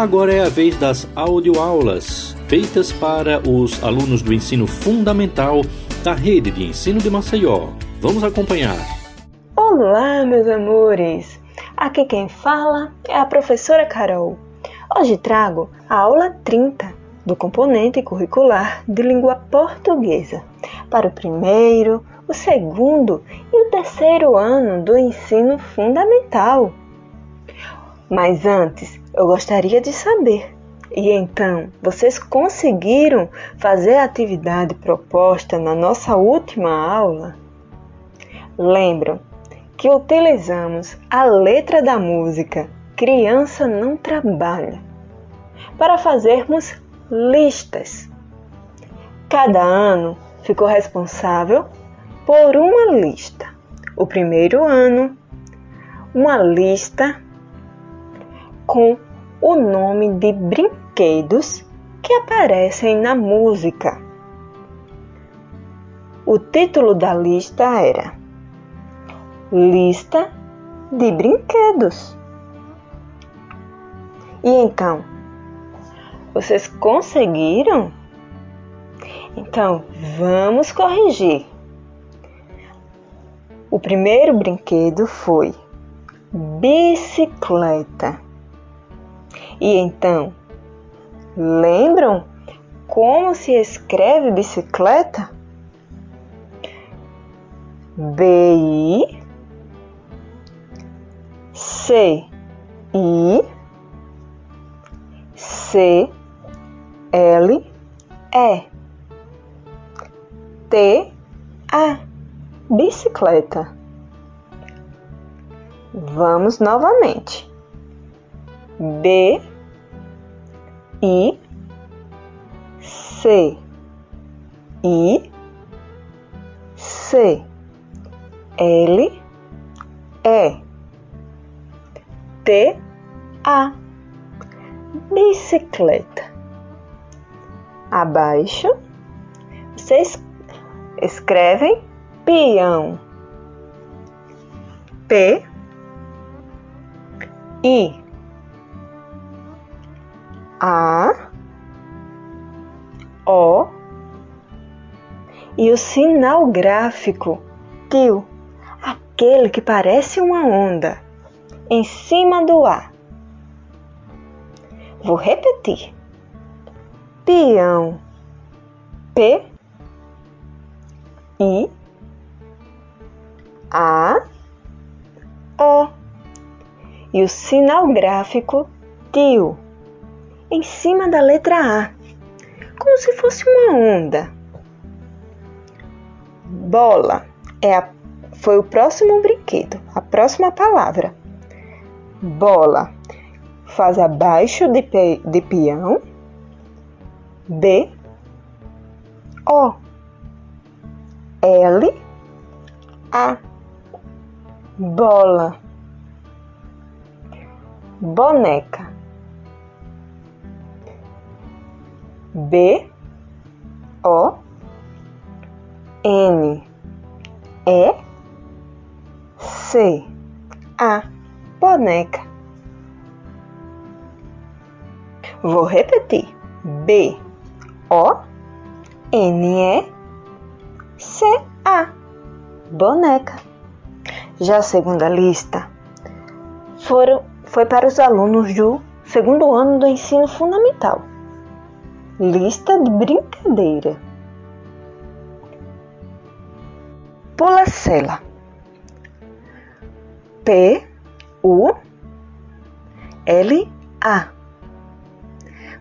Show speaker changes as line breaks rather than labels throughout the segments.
Agora é a vez das audioaulas, feitas para os alunos do ensino fundamental da rede de ensino de Maceió. Vamos acompanhar.
Olá, meus amores! Aqui quem fala é a professora Carol. Hoje trago a aula 30 do componente curricular de língua portuguesa para o primeiro, o segundo e o terceiro ano do ensino fundamental. Mas antes, eu gostaria de saber. E então, vocês conseguiram fazer a atividade proposta na nossa última aula? Lembram que utilizamos a letra da música Criança Não Trabalha para fazermos listas. Cada ano ficou responsável por uma lista. O primeiro ano, uma lista com o nome de brinquedos que aparecem na música. O título da lista era Lista de Brinquedos. E então, vocês conseguiram? Então, vamos corrigir. O primeiro brinquedo foi bicicleta. E então, lembram como se escreve bicicleta? B I C I C L E T A bicicleta. Vamos novamente. B I C. I C. L E. T A. Bicicleta. Abaixo vocês escrevem peão. P I a, O e o sinal gráfico tio, aquele que parece uma onda em cima do A. Vou repetir. Peão. P I A O e o sinal gráfico tio em cima da letra A, como se fosse uma onda. Bola é a, foi o próximo brinquedo, a próxima palavra. Bola faz abaixo de, de peão. B O L A bola boneca B O N E C A boneca. Vou repetir. B O N E C A boneca. Já a segunda lista foram, foi para os alunos do segundo ano do ensino fundamental. Lista de brincadeira. Pula-cela. P U L A.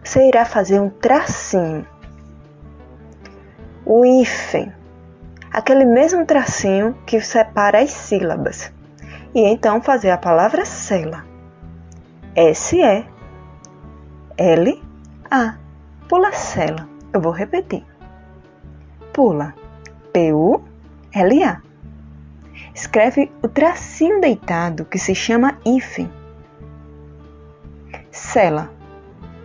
Você irá fazer um tracinho. O hífen, aquele mesmo tracinho que separa as sílabas. E então fazer a palavra cela. S E L A pula cela. Eu vou repetir. Pula. P-U-L-A. Escreve o tracinho deitado que se chama hífen. Cela.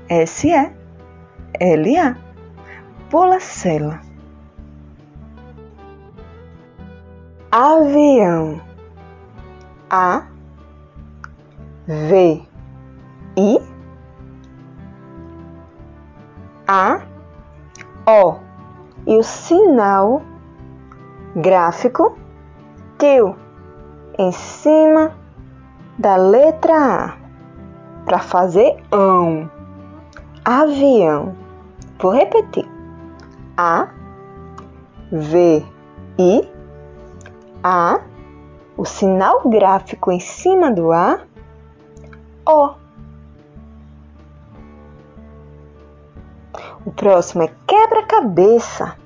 S-E-L-A. Pula cela. Avião. A V I A, O e o sinal gráfico teu em cima da letra A para fazer ão. Avião. Vou repetir. A, V, I, A, o sinal gráfico em cima do A, O. O próximo é quebra-cabeça.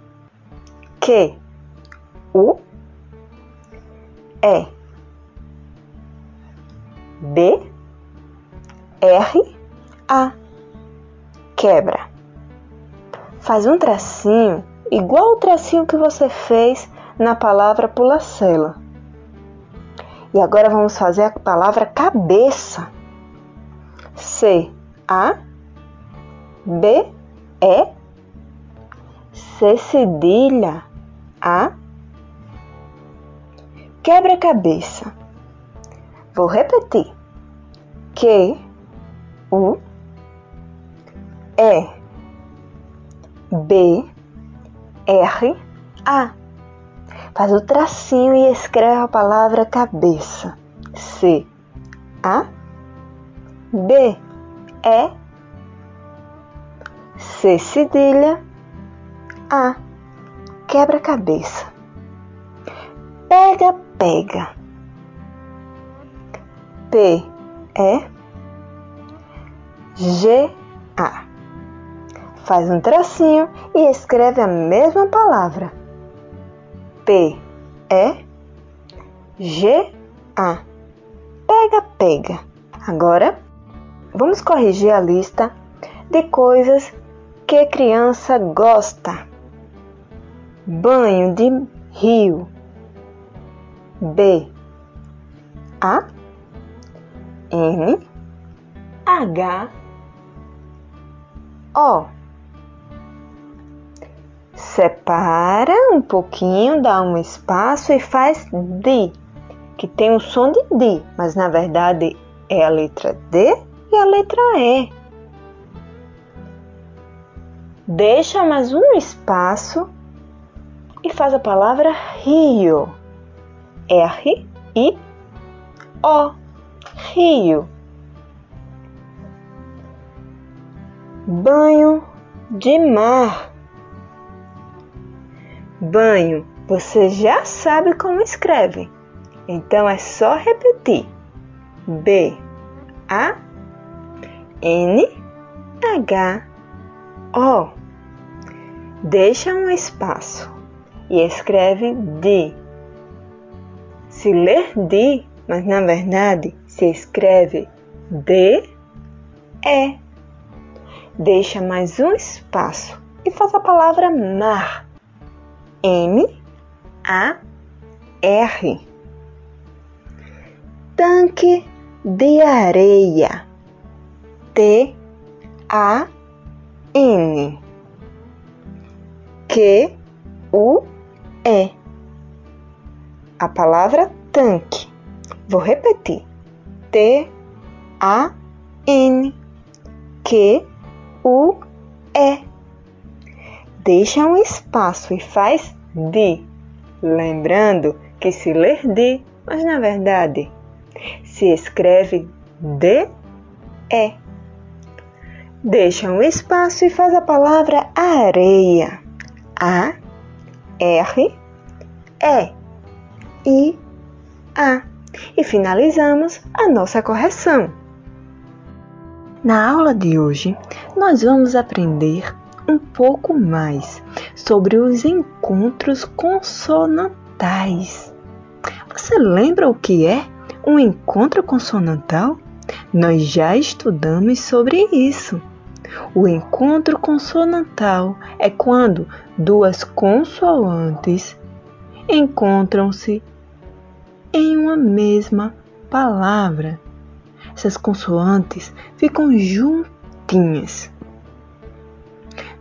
Q, U, E, B, R, A. Quebra. Faz um tracinho igual o tracinho que você fez na palavra pulacela. E agora vamos fazer a palavra cabeça. C, A, B, E, C cedilha, A, quebra-cabeça. Vou repetir. Q, U, E, B, R, A. Faz o tracinho e escreve a palavra cabeça. C, A, B, E, C cedilha, A. Quebra-cabeça. Pega, pega. P, E, G, A. Faz um tracinho e escreve a mesma palavra. P, E, G, A. Pega, pega. Agora, vamos corrigir a lista de coisas que criança gosta. Banho de rio. B. A. N. H. O. Separa um pouquinho, dá um espaço e faz D, que tem o som de D, mas na verdade é a letra D e a letra E. Deixa mais um espaço e faz a palavra rio. R I O. Rio. Banho de mar. Banho, você já sabe como escreve. Então é só repetir. B A N H O deixa um espaço e escreve de. Se ler de, mas na verdade se escreve de é. Deixa mais um espaço e faz a palavra mar. M A R. Tanque de areia. T A N. Q U E. A palavra tanque. Vou repetir. T A N Q U E. Deixa um espaço e faz de. Lembrando que se ler de, mas na verdade se escreve de E. Deixa um espaço e faz a palavra areia. A, R, E, I, A. E finalizamos a nossa correção. Na aula de hoje, nós vamos aprender um pouco mais sobre os encontros consonantais. Você lembra o que é um encontro consonantal? Nós já estudamos sobre isso. O encontro consonantal é quando duas consoantes encontram-se em uma mesma palavra. Essas consoantes ficam juntinhas.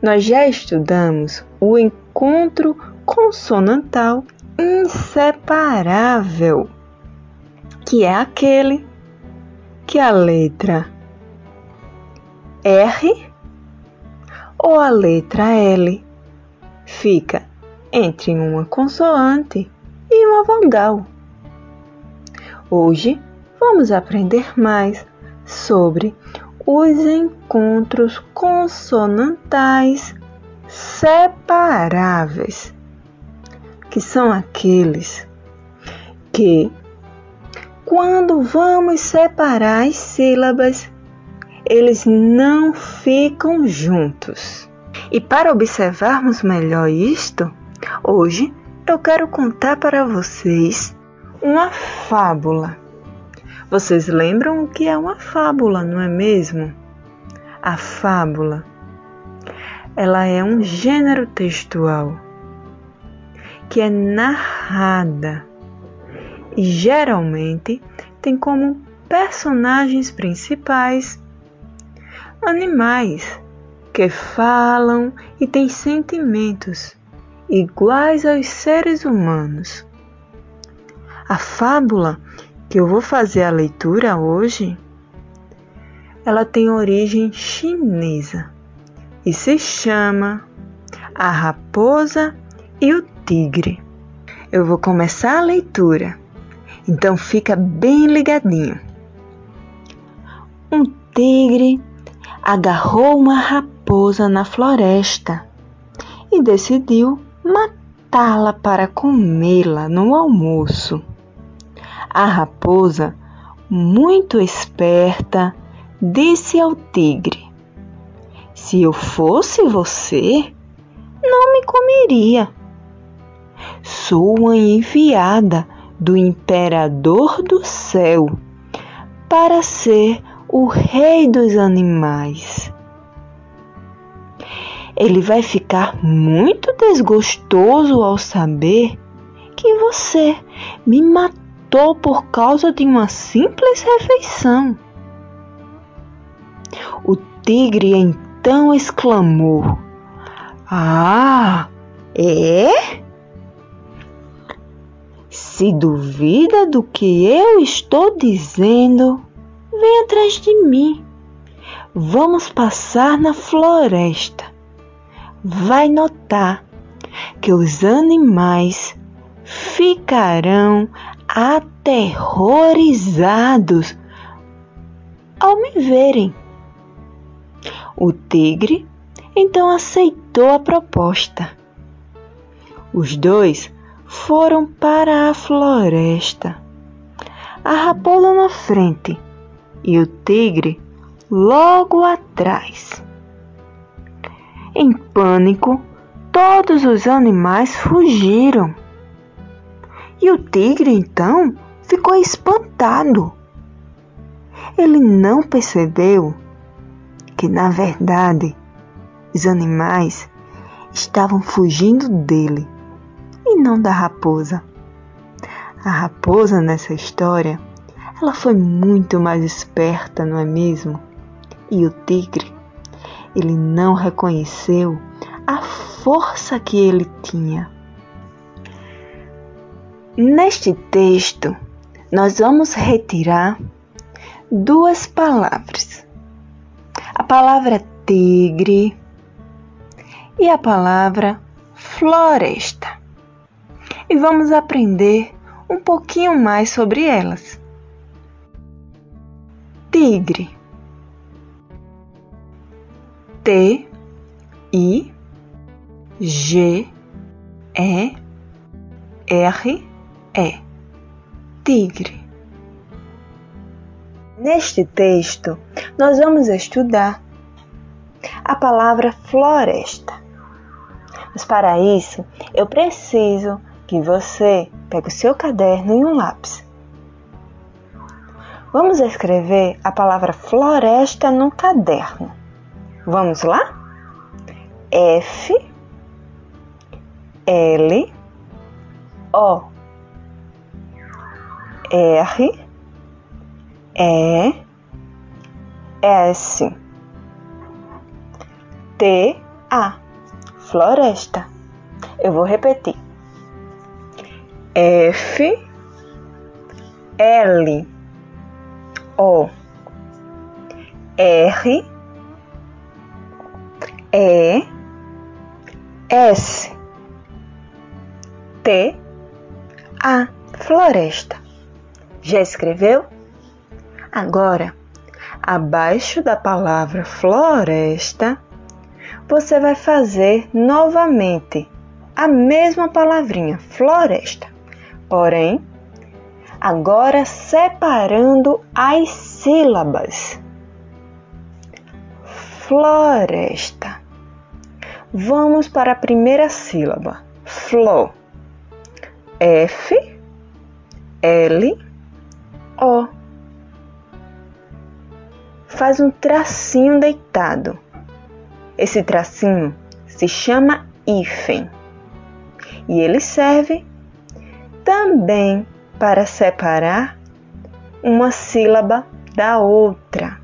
Nós já estudamos o encontro consonantal inseparável, que é aquele que a letra R ou a letra L fica entre uma consoante e uma vogal. Hoje vamos aprender mais sobre os encontros consonantais separáveis, que são aqueles que, quando vamos separar as sílabas, eles não ficam juntos. E para observarmos melhor isto, hoje eu quero contar para vocês uma fábula. Vocês lembram o que é uma fábula, não é mesmo? A fábula, ela é um gênero textual que é narrada e geralmente tem como personagens principais animais que falam e têm sentimentos iguais aos seres humanos. A fábula que eu vou fazer a leitura hoje, ela tem origem chinesa e se chama A Raposa e o Tigre. Eu vou começar a leitura, então fica bem ligadinho. Um tigre agarrou uma raposa na floresta e decidiu matá-la para comê-la no almoço. A raposa, muito esperta, disse ao tigre: Se eu fosse você, não me comeria. Sou a enviada do imperador do céu para ser o rei dos animais. Ele vai ficar muito desgostoso ao saber que você me matou por causa de uma simples refeição. O tigre então exclamou: Ah, é? Se duvida do que eu estou dizendo, vem atrás de mim. Vamos passar na floresta. Vai notar que os animais ficarão aterrorizados ao me verem. O tigre então aceitou a proposta. Os dois foram para a floresta. A raposa na frente e o tigre logo atrás. Em pânico, todos os animais fugiram. E o tigre então ficou espantado. Ele não percebeu que, na verdade, os animais estavam fugindo dele e não da raposa. A raposa nessa história, ela foi muito mais esperta, não é mesmo? E o tigre, ele não reconheceu a força que ele tinha. Neste texto, nós vamos retirar duas palavras: a palavra tigre e a palavra floresta. E vamos aprender um pouquinho mais sobre elas. Tigre. T I G E R é tigre. Neste texto, nós vamos estudar a palavra floresta. Mas para isso, eu preciso que você pegue o seu caderno e um lápis. Vamos escrever a palavra floresta no caderno. Vamos lá? F L O R E S T A floresta. Eu vou repetir. F L O R E S T A floresta. Já escreveu? Agora, abaixo da palavra floresta, você vai fazer novamente a mesma palavrinha, floresta. Porém, agora separando as sílabas. Floresta. Vamos para a primeira sílaba. Flo. F L O. Faz um tracinho deitado. Esse tracinho se chama hífen e ele serve também para separar uma sílaba da outra.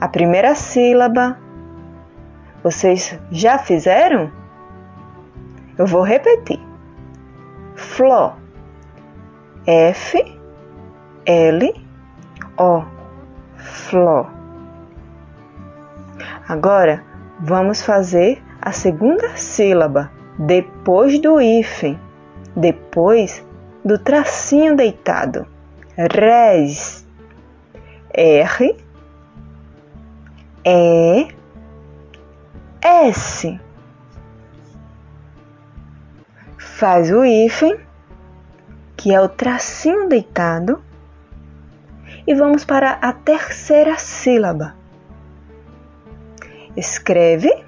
A primeira sílaba vocês já fizeram? Eu vou repetir. Flo. F L O. Flo. Agora vamos fazer a segunda sílaba depois do hífen, depois do tracinho deitado. Res. R E S. Faz o hífen, que é o tracinho deitado, e vamos para a terceira sílaba. Escreve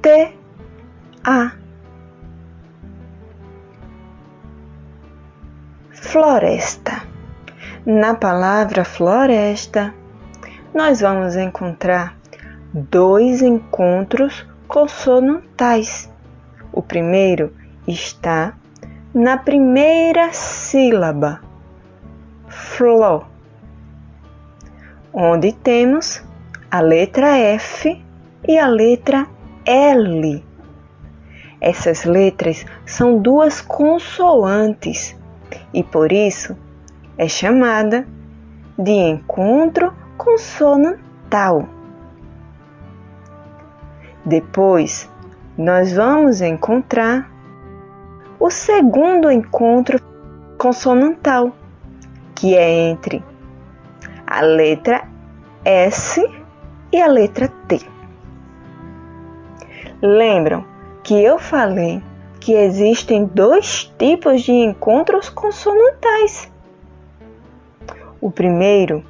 T A Floresta. Na palavra floresta, nós vamos encontrar dois encontros consonantais. O primeiro está na primeira sílaba, flo, onde temos a letra F e a letra L. Essas letras são duas consoantes e por isso é chamada de encontro consonantal. Depois, nós vamos encontrar o segundo encontro consonantal, que é entre a letra S e a letra T. Lembram que eu falei que existem dois tipos de encontros consonantais. O primeiro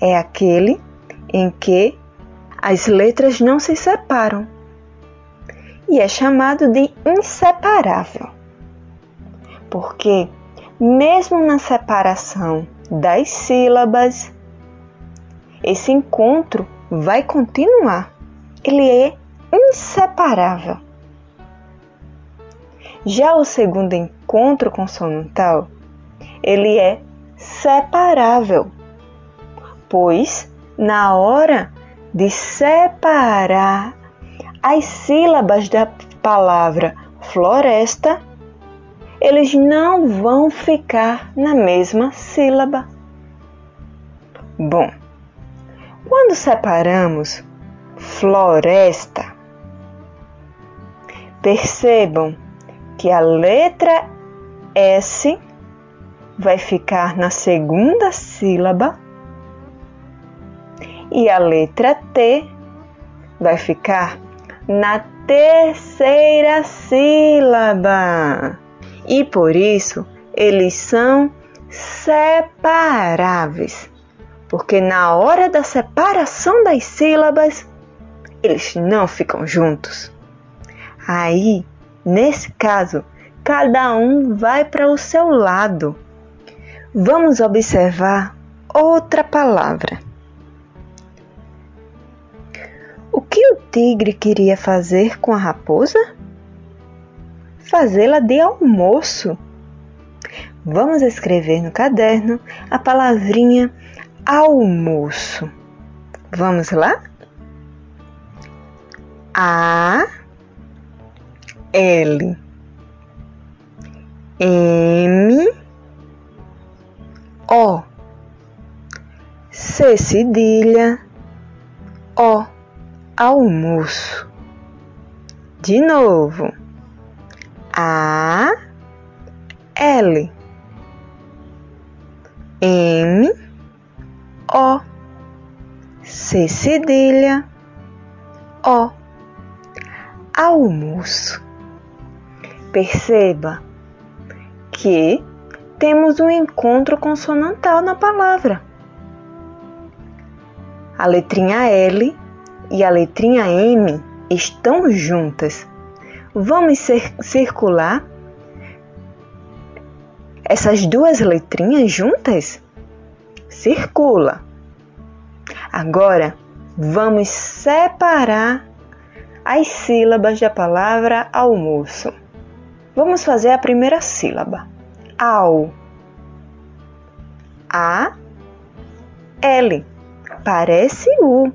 é aquele em que as letras não se separam e é chamado de inseparável, porque, mesmo na separação das sílabas, esse encontro vai continuar, ele é inseparável. Já o segundo encontro consonantal, ele é separável, pois na hora de separar as sílabas da palavra floresta, eles não vão ficar na mesma sílaba. Bom, quando separamos floresta, percebam que a letra S vai ficar na segunda sílaba e a letra T vai ficar na terceira sílaba. E por isso eles são separáveis, porque na hora da separação das sílabas eles não ficam juntos. Aí, nesse caso, cada um vai para o seu lado. Vamos observar outra palavra. O que o tigre queria fazer com a raposa? Fazê-la de almoço. Vamos escrever no caderno a palavrinha almoço. Vamos lá? A L M O C cedilha O. Almoço. De novo. A. L. M. O. C cedilha. O. Almoço. Perceba que temos um encontro consonantal na palavra. A letrinha L e a letrinha M estão juntas. Vamos circular essas duas letrinhas juntas? Circula. Agora vamos separar as sílabas da palavra almoço. Vamos fazer a primeira sílaba. Ao. A. L. Parece U,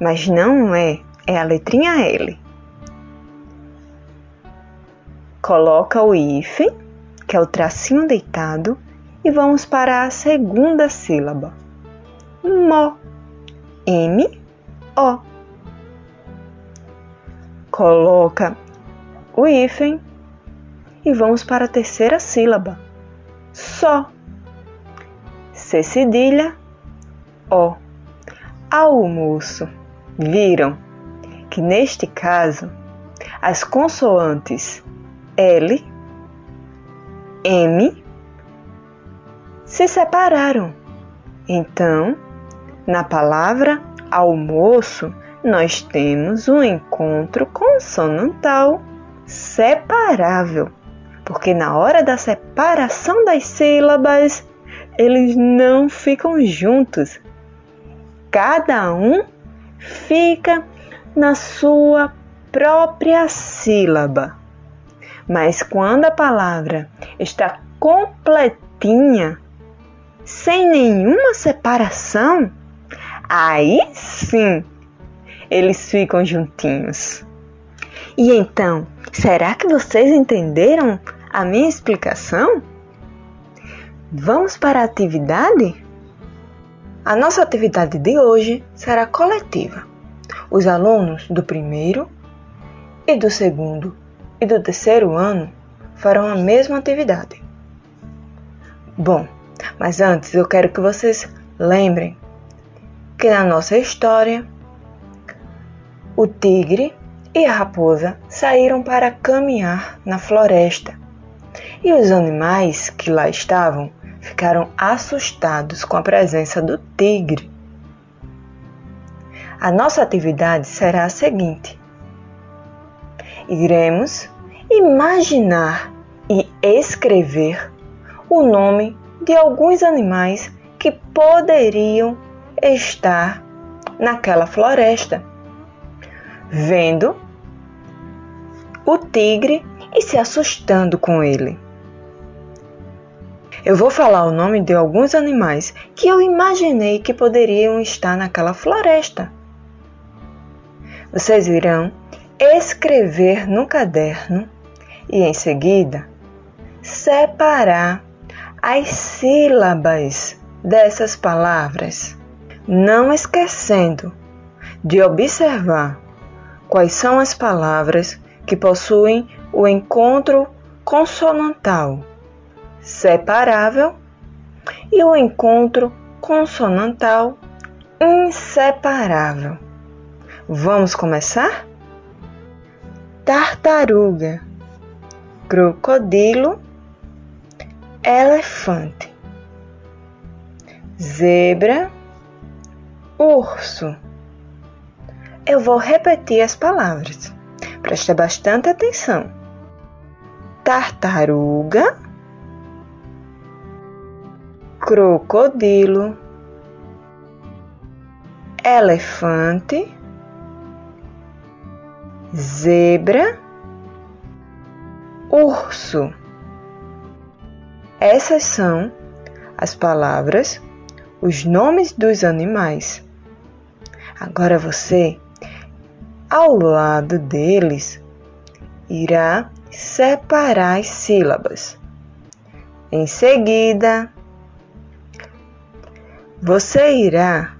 mas não é. É a letrinha L. Coloca o hífen, que é o tracinho deitado, e vamos para a segunda sílaba. Mo. M. O. Coloca o hífen e vamos para a terceira sílaba. Só. C cedilha, O. Almoço. Viram que neste caso as consoantes L, M se separaram. Então, na palavra almoço, nós temos um encontro consonantal separável porque na hora da separação das sílabas, eles não ficam juntos. Cada um fica na sua própria sílaba. Mas quando a palavra está completinha, sem nenhuma separação, aí sim eles ficam juntinhos. E então, será que vocês entenderam a minha explicação? Vamos para a atividade? A nossa atividade de hoje será coletiva. Os alunos do primeiro e do segundo e do terceiro ano farão a mesma atividade. Bom, mas antes eu quero que vocês lembrem que na nossa história o tigre e a raposa saíram para caminhar na floresta e os animais que lá estavam ficaram assustados com a presença do tigre. A nossa atividade será a seguinte: iremos imaginar e escrever o nome de alguns animais que poderiam estar naquela floresta, vendo o tigre e se assustando com ele. Eu vou falar o nome de alguns animais que eu imaginei que poderiam estar naquela floresta. Vocês irão escrever no caderno e em seguida separar as sílabas dessas palavras, não esquecendo de observar quais são as palavras que possuem o encontro consonantal separável e o encontro consonantal inseparável. Vamos começar? Tartaruga, crocodilo, elefante, zebra, urso. Eu vou repetir as palavras. Preste bastante atenção. Tartaruga, crocodilo, elefante, zebra, urso. Essas são as palavras, os nomes dos animais. Agora você, ao lado deles, irá separar as sílabas. Em seguida, você irá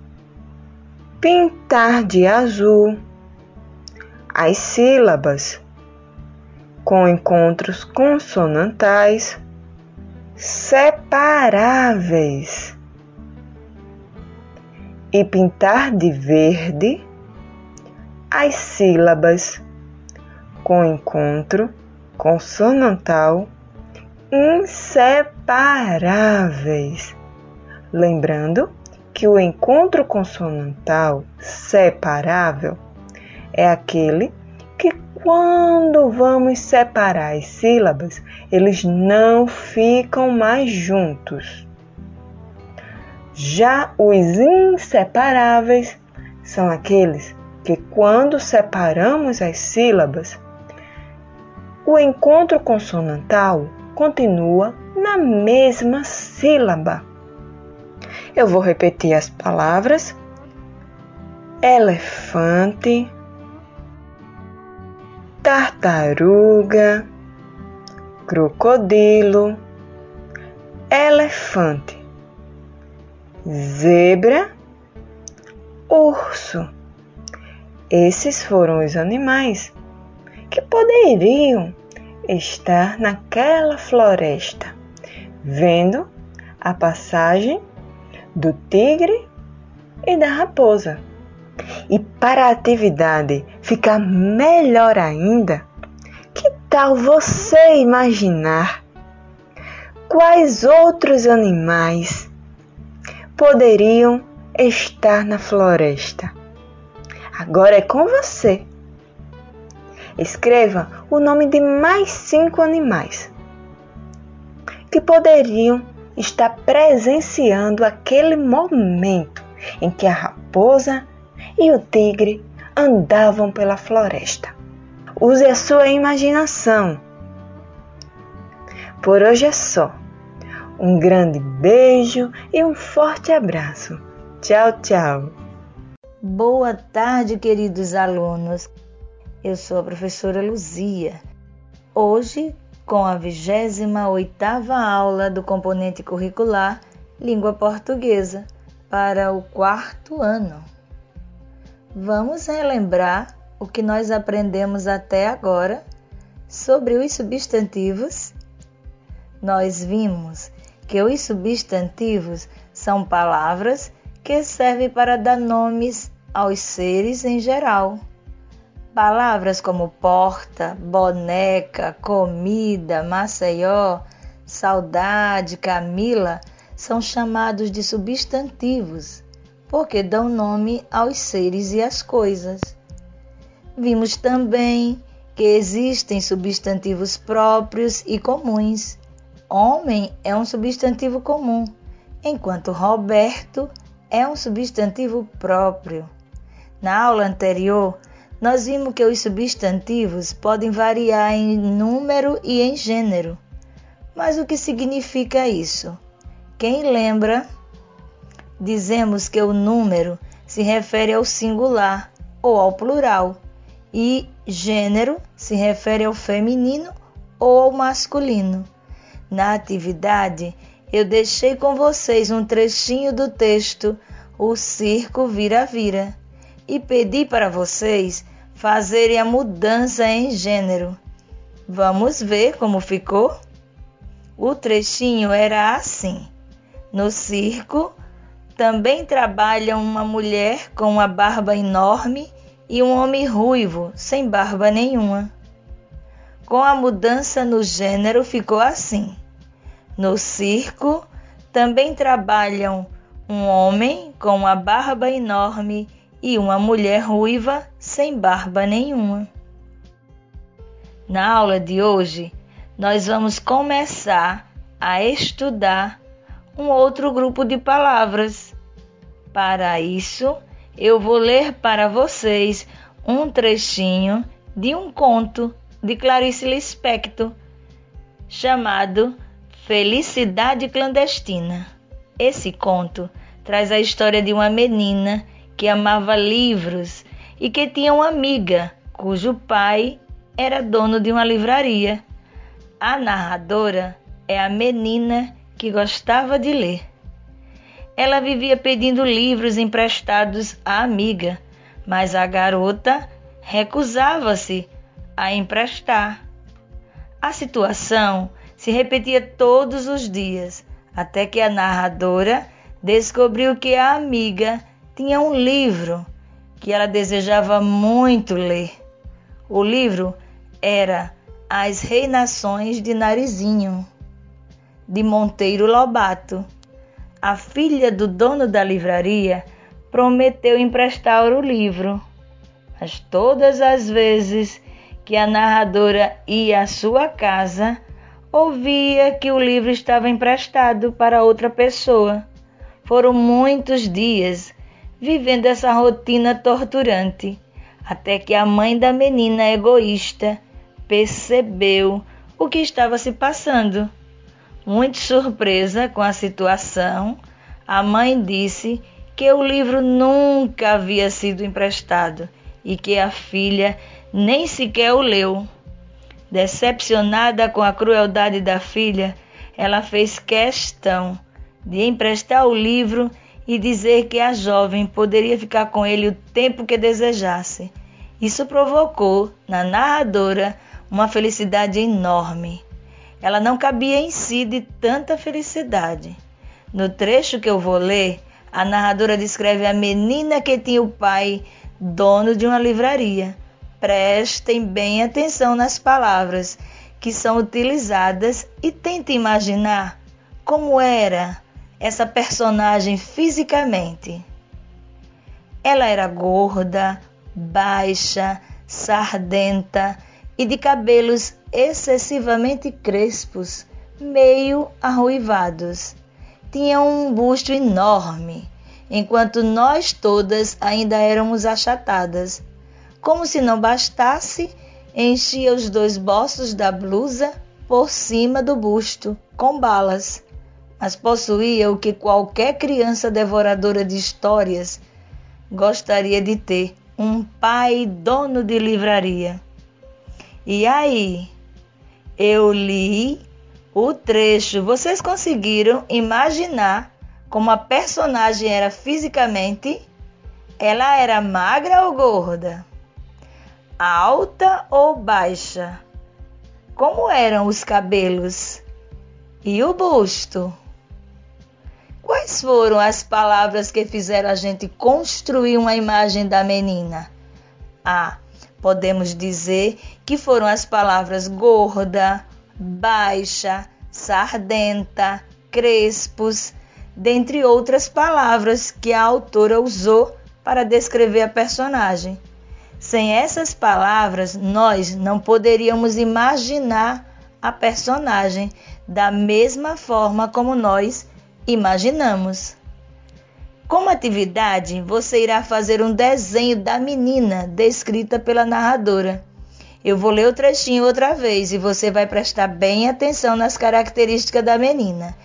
pintar de azul as sílabas com encontros consonantais separáveis e pintar de verde as sílabas com encontro consonantal inseparáveis. Lembrando que o encontro consonantal separável é aquele que, quando vamos separar as sílabas, eles não ficam mais juntos. Já os inseparáveis são aqueles que, quando separamos as sílabas, o encontro consonantal continua na mesma sílaba. Eu vou repetir as palavras: elefante, tartaruga, crocodilo, elefante, zebra, urso. Esses foram os animais que poderiam estar naquela floresta, vendo a passagem do tigre e da raposa. E para a atividade ficar melhor ainda, que tal você imaginar quais outros animais poderiam estar na floresta? Agora é com você. Escreva o nome de mais cinco animais que poderiam estar presenciando aquele momento em que a raposa e o tigre andavam pela floresta. Use a sua imaginação. Por hoje é só. Um grande beijo e um forte abraço. Tchau, tchau.
Boa tarde, queridos alunos. Eu sou a professora Luzia. Hoje, com a 28ª aula do componente curricular Língua Portuguesa para o quarto ano. Vamos relembrar o que nós aprendemos até agora sobre os substantivos. Nós vimos que os substantivos são palavras que servem para dar nomes aos seres em geral Palavras como porta, boneca, comida, Maceió, saudade, Camila são chamados de substantivos, porque dão nome aos seres e às coisas. Vimos também que existem substantivos próprios e comuns. Homem é um substantivo comum, enquanto Roberto é um substantivo próprio. Na aula anterior, nós vimos que os substantivos podem variar em número e em gênero. Mas o que significa isso? Quem lembra? Dizemos que o número se refere ao singular ou ao plural e gênero se refere ao feminino ou ao masculino. Na atividade, eu deixei com vocês um trechinho do texto O Circo Vira-Vira e pedi para vocês fazerem a mudança em gênero. Vamos ver como ficou? O trechinho era assim: No circo também trabalham uma mulher com uma barba enorme e um homem ruivo, sem barba nenhuma. Com a mudança no gênero ficou assim: No circo também trabalham um homem com uma barba enorme e uma mulher ruiva sem barba nenhuma. Na aula de hoje, nós vamos começar a estudar um outro grupo de palavras. Para isso, eu vou ler para vocês um trechinho de um conto de Clarice Lispector chamado Felicidade Clandestina. Esse conto traz a história de uma menina que amava livros e que tinha uma amiga cujo pai era dono de uma livraria. A narradora é a menina que gostava de ler. ela vivia pedindo livros emprestados à amiga, mas a garota recusava-se a emprestar. A situação se repetia todos os dias, até que a narradora descobriu que a amiga tinha um livro que ela desejava muito ler. O livro era As Reinações de Narizinho, de Monteiro Lobato. A filha do dono da livraria prometeu emprestar o livro, mas todas as vezes que a narradora ia à sua casa, ouvia que o livro estava emprestado para outra pessoa. Foram muitos dias vivendo essa rotina torturante, até que a mãe da menina egoísta percebeu o que estava se passando. Muito surpresa com a situação, a mãe disse que o livro nunca havia sido emprestado e que a filha nem sequer o leu. Decepcionada com a crueldade da filha, ela fez questão de emprestar o livro e dizer que a jovem poderia ficar com ele o tempo que desejasse. Isso provocou na narradora uma felicidade enorme. Ela não cabia em si de tanta felicidade. No trecho que eu vou ler, a narradora descreve a menina que tinha o pai dono de uma livraria. Prestem bem atenção nas palavras que são utilizadas e tentem imaginar como era essa personagem fisicamente. Ela era gorda, baixa, sardenta e de cabelos excessivamente crespos, meio arruivados. Tinha um busto enorme, enquanto nós todas ainda éramos achatadas. Como se não bastasse, enchia os dois bolsos da blusa por cima do busto, com balas, mas possuía o que qualquer criança devoradora de histórias gostaria de ter: um pai dono de livraria. E aí, eu li o trecho. Vocês conseguiram imaginar como a personagem era fisicamente? Ela era magra ou gorda? Alta ou baixa? Como eram os cabelos? E o busto? Quais foram as palavras que fizeram a gente construir uma imagem da menina? Ah, podemos dizer que foram as palavras gorda, baixa, sardenta, crespos, dentre outras palavras que a autora usou para descrever a personagem. Sem essas palavras, nós não poderíamos imaginar a personagem da mesma forma como nós imaginamos. Como atividade, você irá fazer um desenho da menina descrita pela narradora. Eu vou ler o trechinho outra vez e você vai prestar bem atenção nas características da menina.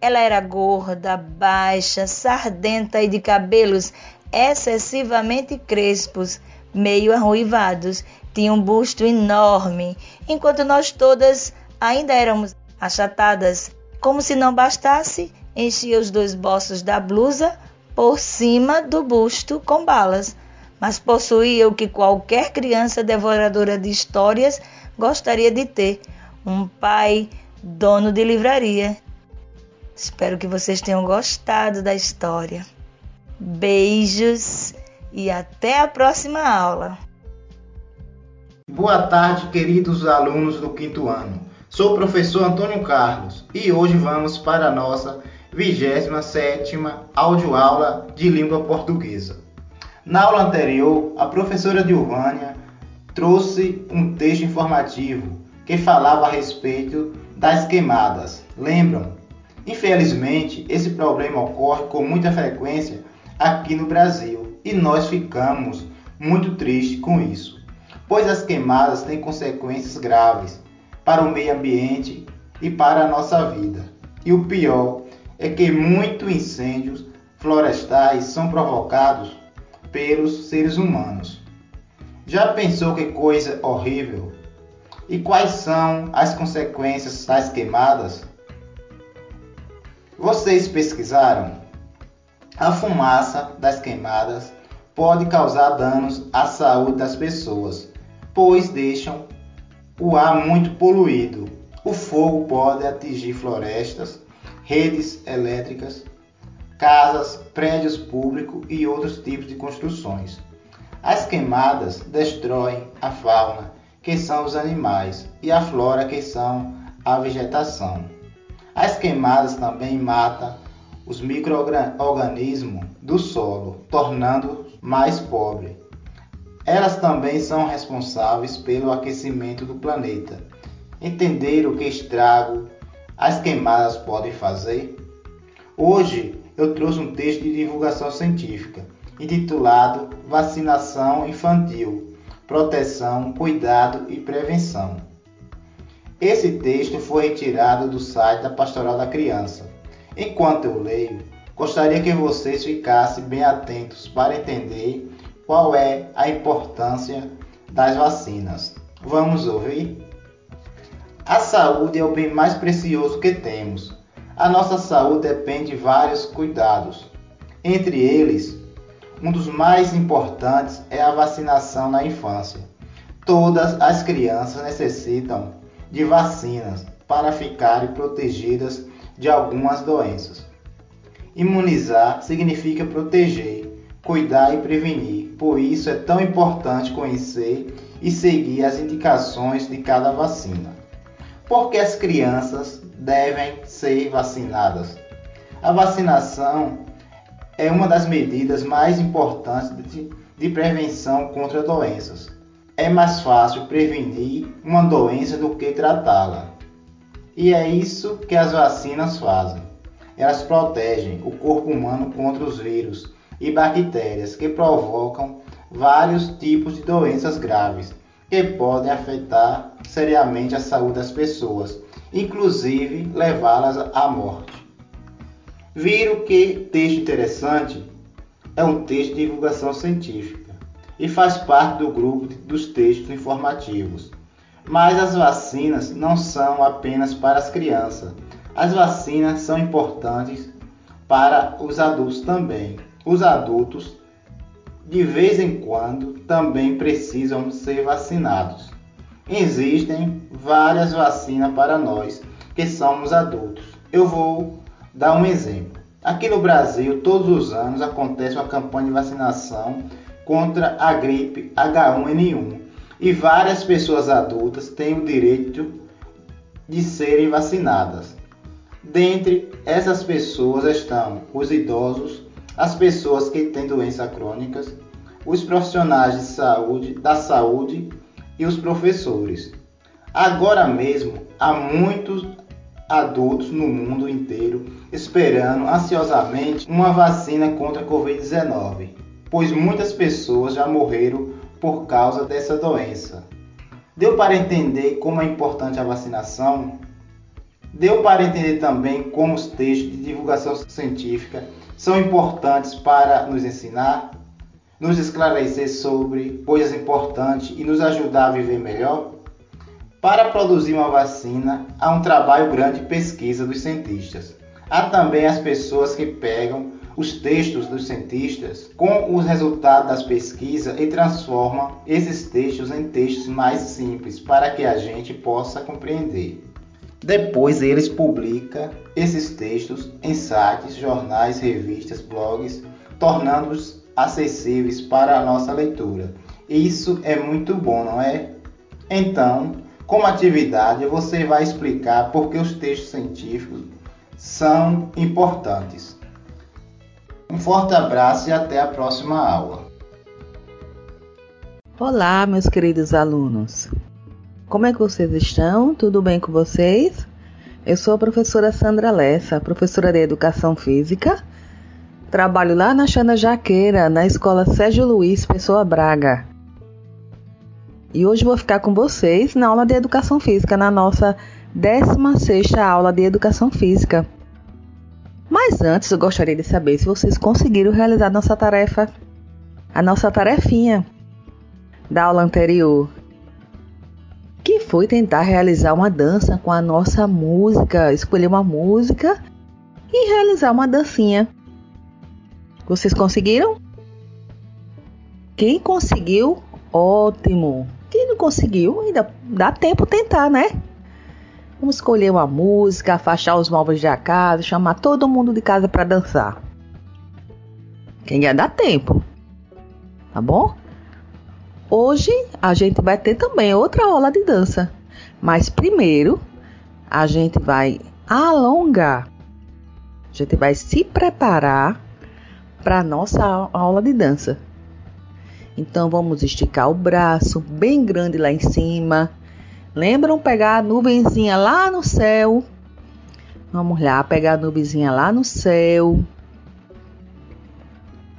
Ela era gorda, baixa, sardenta e de cabelos excessivamente crespos, meio arruivados. Tinha um busto enorme, enquanto nós todas ainda éramos achatadas. Como se não bastasse, enchia os dois bolsos da blusa por cima do busto com balas, mas possuía o que qualquer criança devoradora de histórias gostaria de ter: um pai dono de livraria. Espero que vocês tenham gostado da história. Beijos e até a próxima aula.
Boa tarde, queridos alunos do quinto ano. Sou o professor Antônio Carlos e hoje vamos para a nossa 27 audioaula de língua portuguesa. Na aula anterior, a professora Dilvânia trouxe um texto informativo que falava a respeito das queimadas. Lembram? Infelizmente, esse problema ocorre com muita frequência aqui no Brasil e nós ficamos muito tristes com isso, pois as queimadas têm consequências graves para o meio ambiente e para a nossa vida. E o pior é que muitos incêndios florestais são provocados pelos seres humanos. Já pensou que coisa horrível? E quais são as consequências das queimadas? Vocês pesquisaram? A fumaça das queimadas pode causar danos à saúde das pessoas, pois deixam o ar muito poluído. O fogo pode atingir florestas, redes elétricas, casas, prédios públicos e outros tipos de construções. As queimadas destroem a fauna, que são os animais, e a flora, que são a vegetação. As queimadas também matam os microorganismos do solo, tornando mais pobre. Elas também são responsáveis pelo aquecimento do planeta. Entender o que estrago as queimadas podem fazer? Hoje eu trouxe um texto de divulgação científica intitulado Vacinação Infantil, Proteção, Cuidado e Prevenção. Esse texto foi retirado do site da Pastoral da Criança. Enquanto eu leio, gostaria que vocês ficassem bem atentos para entender qual é a importância das vacinas. Vamos ouvir? A saúde é o bem mais precioso que temos. A nossa saúde depende de vários cuidados. Entre eles, um dos mais importantes é a vacinação na infância. Todas as crianças necessitam de vacinas para ficarem protegidas de algumas doenças. Imunizar significa proteger, cuidar e prevenir, por isso é tão importante conhecer e seguir as indicações de cada vacina. Porque as crianças devem ser vacinadas. A vacinação é uma das medidas mais importantes de, de prevenção contra doenças. É mais fácil prevenir uma doença do que tratá-la. E é isso que as vacinas fazem. Elas protegem o corpo humano contra os vírus e bactérias que provocam vários tipos de doenças graves que podem afetar seriamente a saúde das pessoas, inclusive levá-las à morte. Viram que texto interessante é um texto de divulgação científica e faz parte do grupo dos textos informativos. Mas as vacinas não são apenas para as crianças. As vacinas são importantes para os adultos também. Os adultos, de vez em quando, também precisam ser vacinados. Existem várias vacinas para nós que somos adultos. Eu vou dar um exemplo. Aqui no Brasil, todos os anos acontece uma campanha de vacinação contra a gripe H1N1 e várias pessoas adultas têm o direito de serem vacinadas. Dentre essas pessoas estão os idosos, as pessoas que têm doenças crônicas, os profissionais de saúde, da saúde e os professores. Agora mesmo, há muitos adultos no mundo inteiro esperando ansiosamente uma vacina contra a Covid-19, pois muitas pessoas já morreram por causa dessa doença. Deu para entender como é importante a vacinação? Deu para entender também como os textos de divulgação científica são importantes para nos ensinar, nos esclarecer sobre coisas importantes e nos ajudar a viver melhor? Para produzir uma vacina, há um trabalho grande de pesquisa dos cientistas. Há também as pessoas que pegam os textos dos cientistas com os resultados das pesquisas e transformam esses textos em textos mais simples para que a gente possa compreender. Depois eles publicam esses textos em sites, jornais, revistas, blogs, tornando-os acessíveis para a nossa leitura. Isso é muito bom, não é? Então, como atividade, você vai explicar por que os textos científicos são importantes. Um forte abraço e até a próxima aula.
Olá, meus queridos alunos. Como é que vocês estão? Tudo bem com vocês? Eu sou a professora Sandra Lessa, professora de Educação Física. Trabalho lá na Xana Jaqueira, na Escola Sérgio Luiz Pessoa Braga. E hoje vou ficar com vocês na aula de Educação Física, na nossa 16ª aula de Educação Física. Mas antes eu gostaria de saber se vocês conseguiram realizar nossa tarefa, a nossa tarefinha da aula anterior, que foi tentar realizar uma dança com a nossa música, escolher uma música e realizar uma dancinha. Vocês conseguiram? Quem conseguiu, ótimo. Quem não conseguiu, ainda dá tempo tentar, né? Vamos escolher uma música, afastar os móveis da casa, chamar todo mundo de casa para dançar. Quem ainda dá tempo. Tá bom? Hoje a gente vai ter também outra aula de dança. Mas primeiro a gente vai alongar. A gente vai se preparar para nossa aula de dança. Então vamos esticar o braço bem grande lá em cima. Lembram pegar a nuvenzinha lá no céu? Vamos lá pegar a nuvenzinha lá no céu.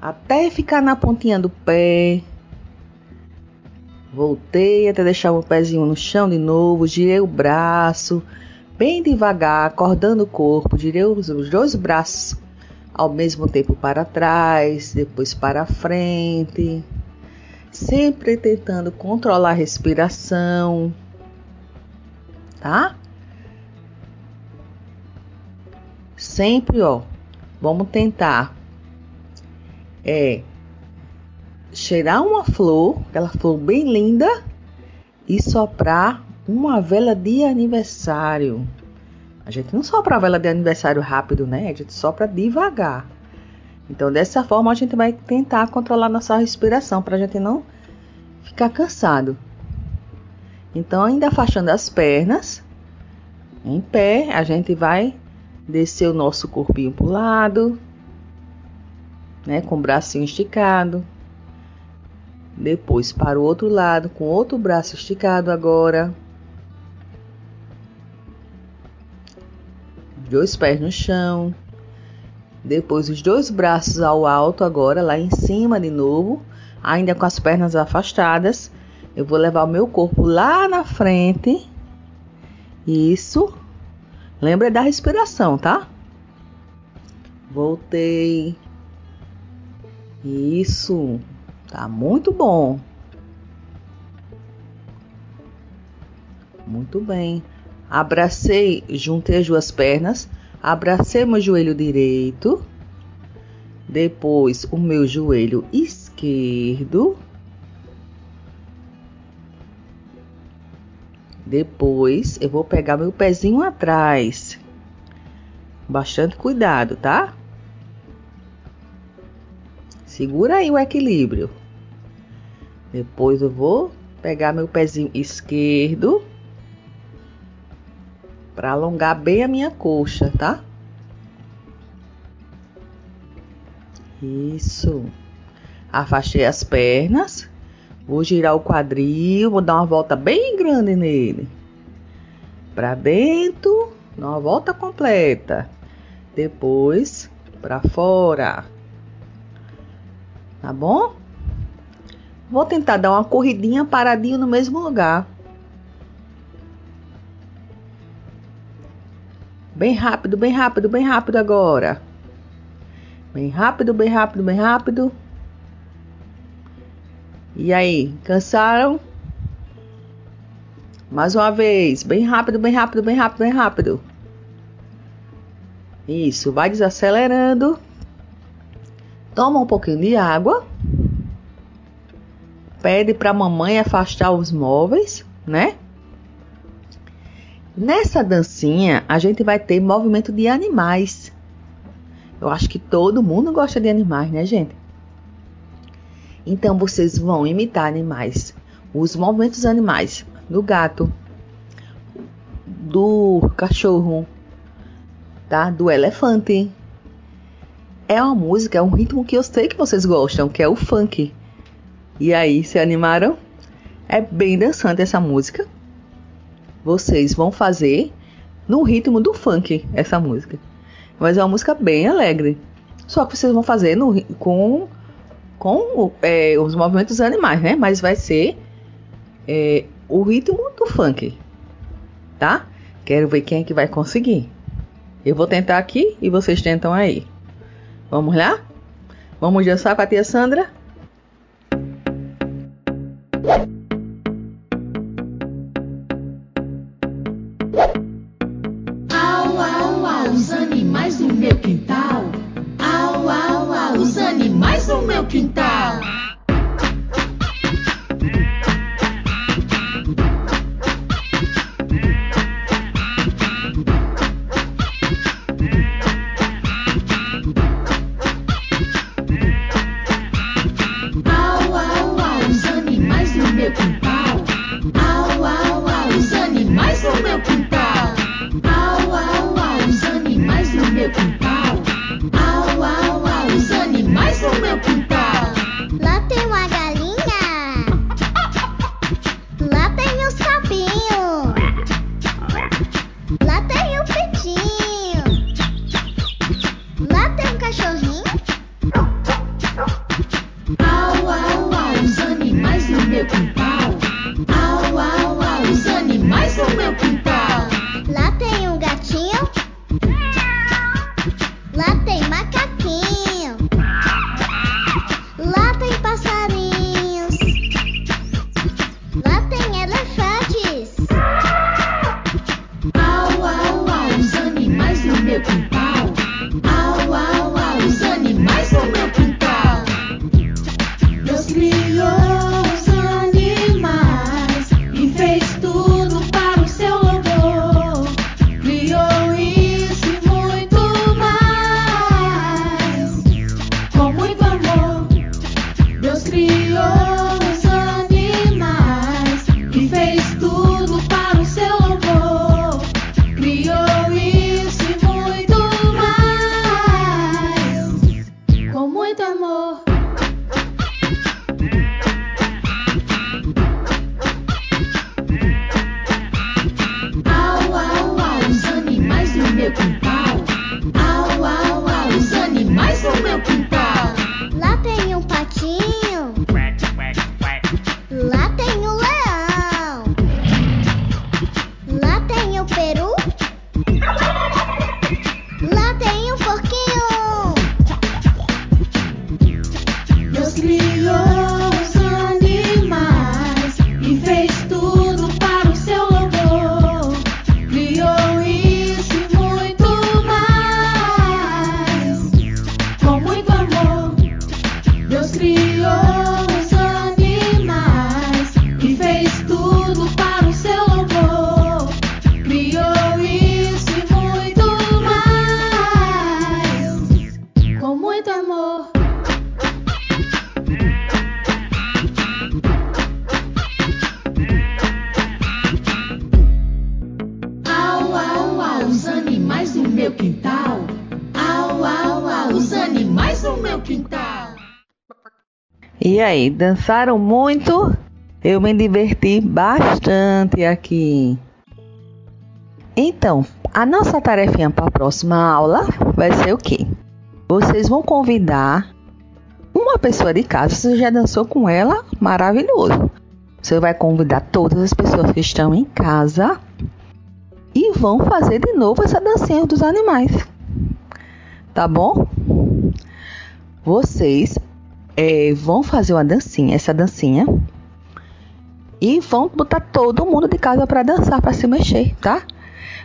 Até ficar na pontinha do pé. Voltei até deixar o pezinho no chão de novo, girei o braço, bem devagar, acordando o corpo, girei os, os dois braços ao mesmo tempo para trás, depois para frente, sempre tentando controlar a respiração, tá? Sempre, ó, vamos tentar é cheirar uma flor, aquela flor bem linda, e soprar uma vela de aniversário. A gente não sopra a vela de aniversário rápido, né? A gente sopra devagar. Então, dessa forma, a gente vai tentar controlar nossa respiração para a gente não ficar cansado. Então, ainda afastando as pernas, em pé, a gente vai descer o nosso corpinho para o lado, né? Com o bracinho esticado. Depois para o outro lado, com outro braço esticado agora. Dois pés no chão. Depois os dois braços ao alto agora, lá em cima de novo, ainda com as pernas afastadas. Eu vou levar o meu corpo lá na frente. Isso. Lembra da respiração, tá? Voltei. Isso. Tá muito bom. Muito bem. Abracei, juntei as duas pernas, abracei meu joelho direito, depois o meu joelho esquerdo, depois eu vou pegar meu pezinho atrás. Bastante cuidado, tá? Segura aí o equilíbrio. Depois eu vou pegar meu pezinho esquerdo para alongar bem a minha coxa, tá? Isso. Afastei as pernas. Vou girar o quadril, vou dar uma volta bem grande nele. Para dentro, uma volta completa. Depois para fora. Tá bom? Vou tentar dar uma corridinha paradinho no mesmo lugar. Bem rápido, bem rápido, bem rápido agora. Bem rápido, bem rápido, bem rápido. E aí, cansaram? Mais uma vez, bem rápido, bem rápido, bem rápido, bem rápido. Isso, vai desacelerando. Toma um pouquinho de água pede para a mamãe afastar os móveis, né? Nessa dancinha, a gente vai ter movimento de animais. Eu acho que todo mundo gosta de animais, né, gente? Então vocês vão imitar animais, os movimentos animais do gato, do cachorro, tá? Do elefante. É uma música, é um ritmo que eu sei que vocês gostam, que é o funk. E aí, se animaram? É bem dançante essa música. Vocês vão fazer no ritmo do funk essa música. Mas é uma música bem alegre. Só que vocês vão fazer no, com, com é, os movimentos animais, né? Mas vai ser é, o ritmo do funk. Tá? Quero ver quem é que vai conseguir. Eu vou tentar aqui e vocês tentam aí. Vamos lá? Vamos dançar com a tia Sandra? you. Aí, dançaram muito? Eu me diverti bastante aqui. Então, a nossa tarefinha para a próxima aula vai ser o quê? Vocês vão convidar uma pessoa de casa. Você já dançou com ela? Maravilhoso. Você vai convidar todas as pessoas que estão em casa e vão fazer de novo essa dancinha dos animais. Tá bom? Vocês é, vão fazer uma dancinha, essa dancinha, e vão botar todo mundo de casa para dançar, para se mexer, tá?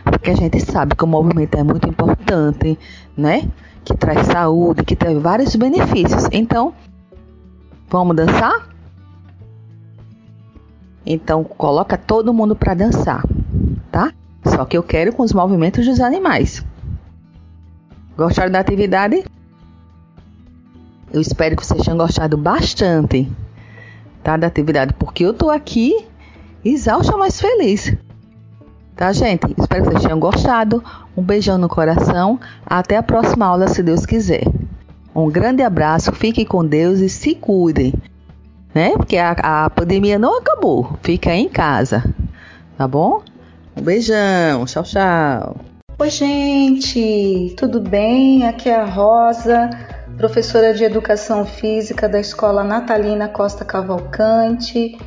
Porque a gente sabe que o movimento é muito importante, né? Que traz saúde, que traz vários benefícios. Então, vamos dançar? Então, coloca todo mundo para dançar, tá? Só que eu quero com os movimentos dos animais. Gostaram da atividade? Eu espero que vocês tenham gostado bastante tá, da atividade, porque eu tô aqui exausta, mas feliz. Tá, gente? Espero que vocês tenham gostado. Um beijão no coração. Até a próxima aula, se Deus quiser. Um grande abraço, fiquem com Deus e se cuidem. Né? Porque a, a pandemia não acabou. Fica em casa. Tá bom? Um beijão. Tchau, tchau.
Oi, gente. Tudo bem? Aqui é a Rosa professora de Educação Física da Escola Natalina Costa Cavalcante,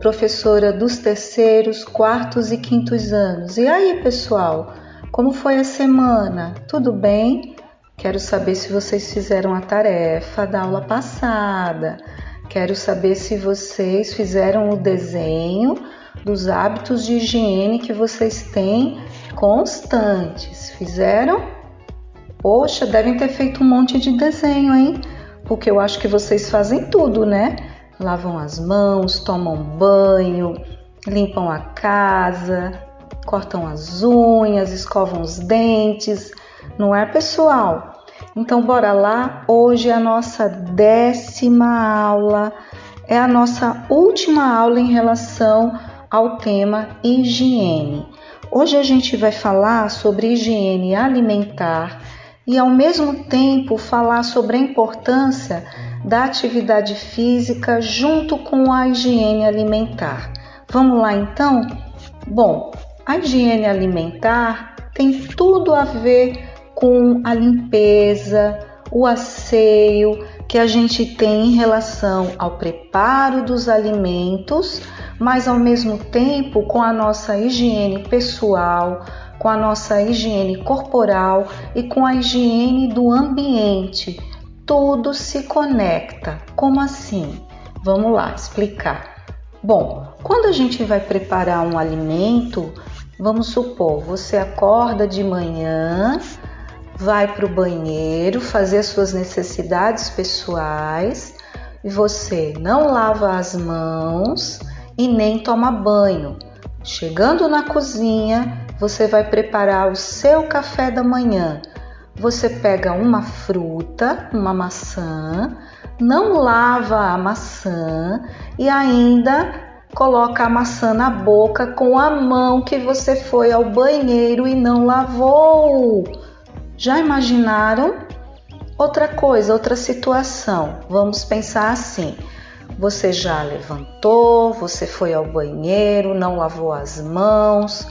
professora dos terceiros, quartos e quintos anos. E aí, pessoal, como foi a semana? Tudo bem? Quero saber se vocês fizeram a tarefa da aula passada. Quero saber se vocês fizeram o desenho dos hábitos de higiene que vocês têm constantes. Fizeram? Poxa, devem ter feito um monte de desenho, hein? Porque eu acho que vocês fazem tudo, né? Lavam as mãos, tomam banho, limpam a casa, cortam as unhas, escovam os dentes, não é, pessoal? Então, bora lá. Hoje é a nossa décima aula, é a nossa última aula em relação ao tema higiene. Hoje a gente vai falar sobre higiene alimentar e ao mesmo tempo falar sobre a importância da atividade física junto com a higiene alimentar. Vamos lá então? Bom, a higiene alimentar tem tudo a ver com a limpeza, o asseio que a gente tem em relação ao preparo dos alimentos, mas ao mesmo tempo com a nossa higiene pessoal, com a nossa higiene corporal e com a higiene do ambiente. Tudo se conecta. Como assim? Vamos lá explicar. Bom, quando a gente vai preparar um alimento, vamos supor, você acorda de manhã, vai para o banheiro fazer suas necessidades pessoais, e você não lava as mãos e nem toma banho. Chegando na cozinha, você vai preparar o seu café da manhã. Você pega uma fruta, uma maçã, não lava a maçã e ainda coloca a maçã na boca com a mão que você foi ao banheiro e não lavou. Já imaginaram? Outra coisa, outra situação. Vamos pensar assim: você já levantou, você foi ao banheiro, não lavou as mãos,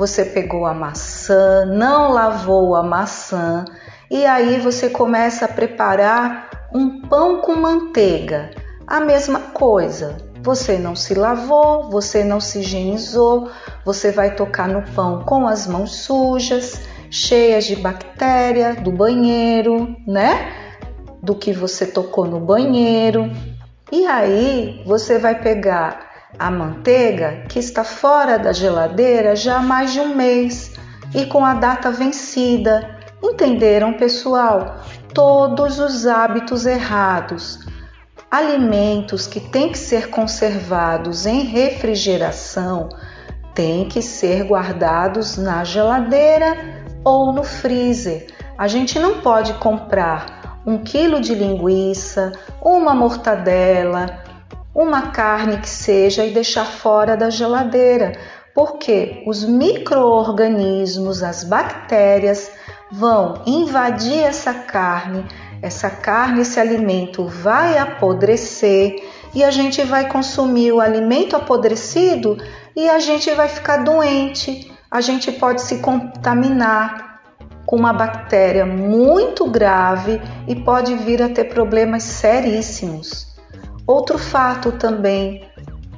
você pegou a maçã, não lavou a maçã e aí você começa a preparar um pão com manteiga. A mesma coisa. Você não se lavou, você não se higienizou, você vai tocar no pão com as mãos sujas cheias de bactéria do banheiro, né? Do que você tocou no banheiro. E aí você vai pegar a manteiga que está fora da geladeira já há mais de um mês e com a data vencida. Entenderam, pessoal? Todos os hábitos errados. Alimentos que têm que ser conservados em refrigeração têm que ser guardados na geladeira ou no freezer. A gente não pode comprar um quilo de linguiça, uma mortadela, uma carne que seja e deixar fora da geladeira, porque os micro-organismos, as bactérias, vão invadir essa carne, essa carne, esse alimento vai apodrecer e a gente vai consumir o alimento apodrecido e a gente vai ficar doente a gente pode se contaminar com uma bactéria muito grave e pode vir a ter problemas seríssimos. Outro fato também,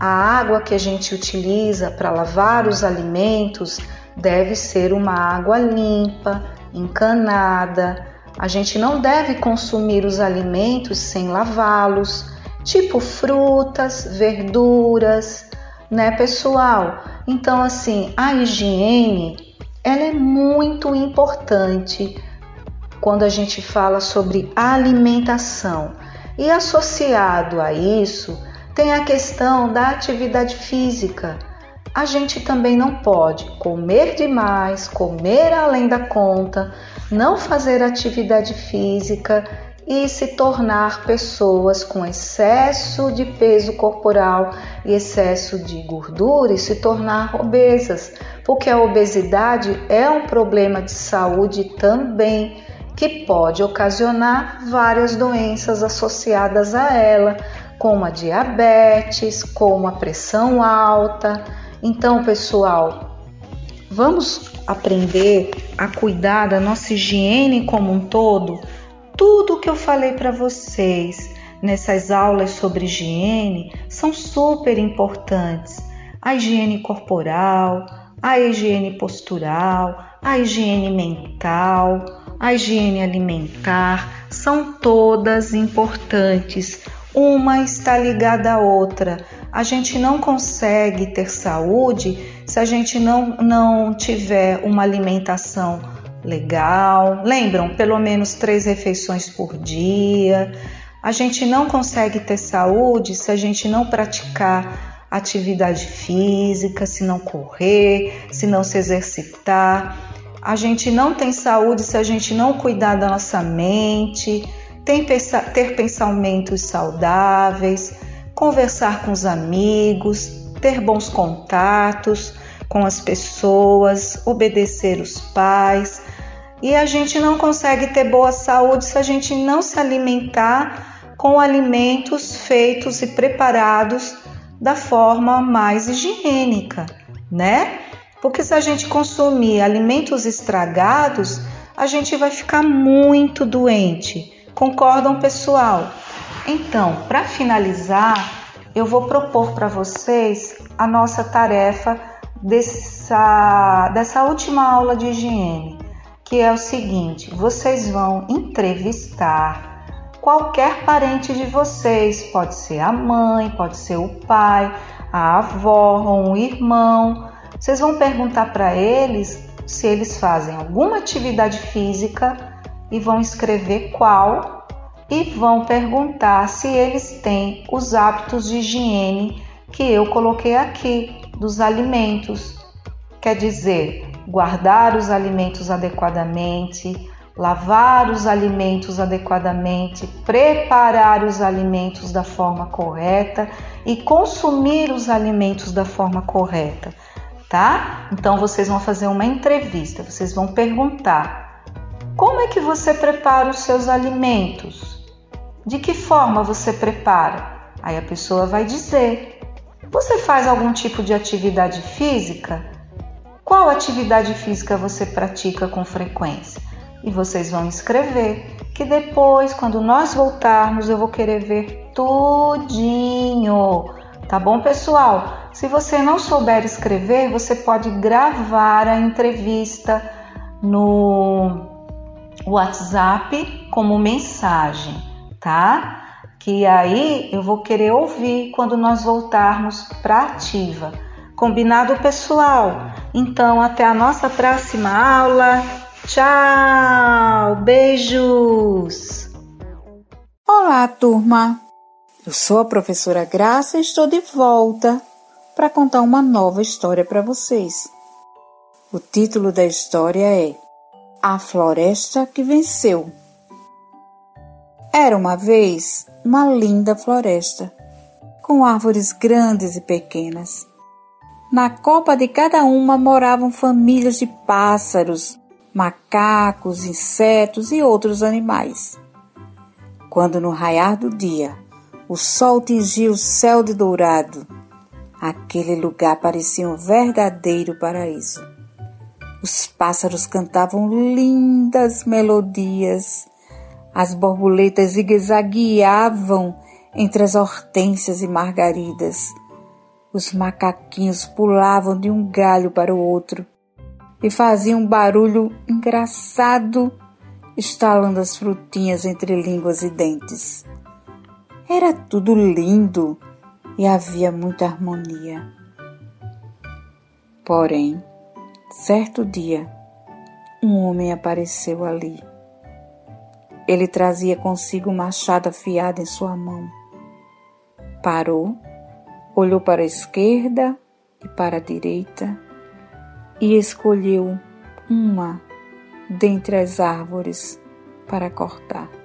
a água que a gente utiliza para lavar os alimentos deve ser uma água limpa, encanada. A gente não deve consumir os alimentos sem lavá-los, tipo frutas, verduras, né, pessoal? Então, assim, a higiene ela é muito importante quando a gente fala sobre alimentação. E associado a isso, tem a questão da atividade física. A gente também não pode comer demais, comer além da conta, não fazer atividade física e se tornar pessoas com excesso de peso corporal e excesso de gordura e se tornar obesas, porque a obesidade é um problema de saúde também que pode ocasionar várias doenças associadas a ela, como a diabetes, como a pressão alta. Então, pessoal, vamos aprender a cuidar da nossa higiene como um todo tudo que eu falei para vocês nessas aulas sobre higiene são super importantes. A higiene corporal, a higiene postural, a higiene mental, a higiene alimentar são todas importantes. Uma está ligada à outra. A gente não consegue ter saúde se a gente não, não tiver uma alimentação legal. Lembram? Pelo menos três refeições por dia. A gente não consegue ter saúde se a gente não praticar atividade física, se não correr, se não se exercitar. A gente não tem saúde se a gente não cuidar da nossa mente, ter pensamentos saudáveis, conversar com os amigos, ter bons contatos com as pessoas, obedecer os pais, e a gente não consegue ter boa saúde se a gente não se alimentar com alimentos feitos e preparados da forma mais higiênica, né? Porque se a gente consumir alimentos estragados, a gente vai ficar muito doente. Concordam, pessoal? Então, para finalizar, eu vou propor para vocês a nossa tarefa dessa, dessa última aula de higiene que é o seguinte: vocês vão entrevistar qualquer parente de vocês, pode ser a mãe, pode ser o pai, a avó ou um irmão. Vocês vão perguntar para eles se eles fazem alguma atividade física e vão escrever qual e vão perguntar se eles têm os hábitos de higiene que eu coloquei aqui dos alimentos. Quer dizer, guardar os alimentos adequadamente, lavar os alimentos adequadamente, preparar os alimentos da forma correta e consumir os alimentos da forma correta, tá? Então vocês vão fazer uma entrevista, vocês vão perguntar: como é que você prepara os seus alimentos? De que forma você prepara? Aí a pessoa vai dizer: Você faz algum tipo de atividade física? Qual atividade física você pratica com frequência? E vocês vão escrever, que depois, quando nós voltarmos, eu vou querer ver tudinho. Tá bom, pessoal? Se você não souber escrever, você pode gravar a entrevista no WhatsApp como mensagem, tá? Que aí eu vou querer ouvir quando nós voltarmos para ativa. Combinado, pessoal? Então, até a nossa próxima aula. Tchau! Beijos!
Olá, turma! Eu sou a professora Graça e estou de volta para contar uma nova história para vocês. O título da história é A Floresta que Venceu. Era uma vez uma linda floresta, com árvores grandes e pequenas. Na copa de cada uma moravam famílias de pássaros, macacos, insetos e outros animais. Quando no raiar do dia o sol tingia o céu de dourado, aquele lugar parecia um verdadeiro paraíso. Os pássaros cantavam lindas melodias, as borboletas zigue-zagueavam entre as hortênsias e margaridas, os macaquinhos pulavam de um galho para o outro e fazia um barulho engraçado, estalando as frutinhas entre línguas e dentes. Era tudo lindo e havia muita harmonia. Porém, certo dia, um homem apareceu ali. Ele trazia consigo um machado afiado em sua mão. Parou, olhou para a esquerda e para a direita e escolheu uma dentre as árvores para cortar.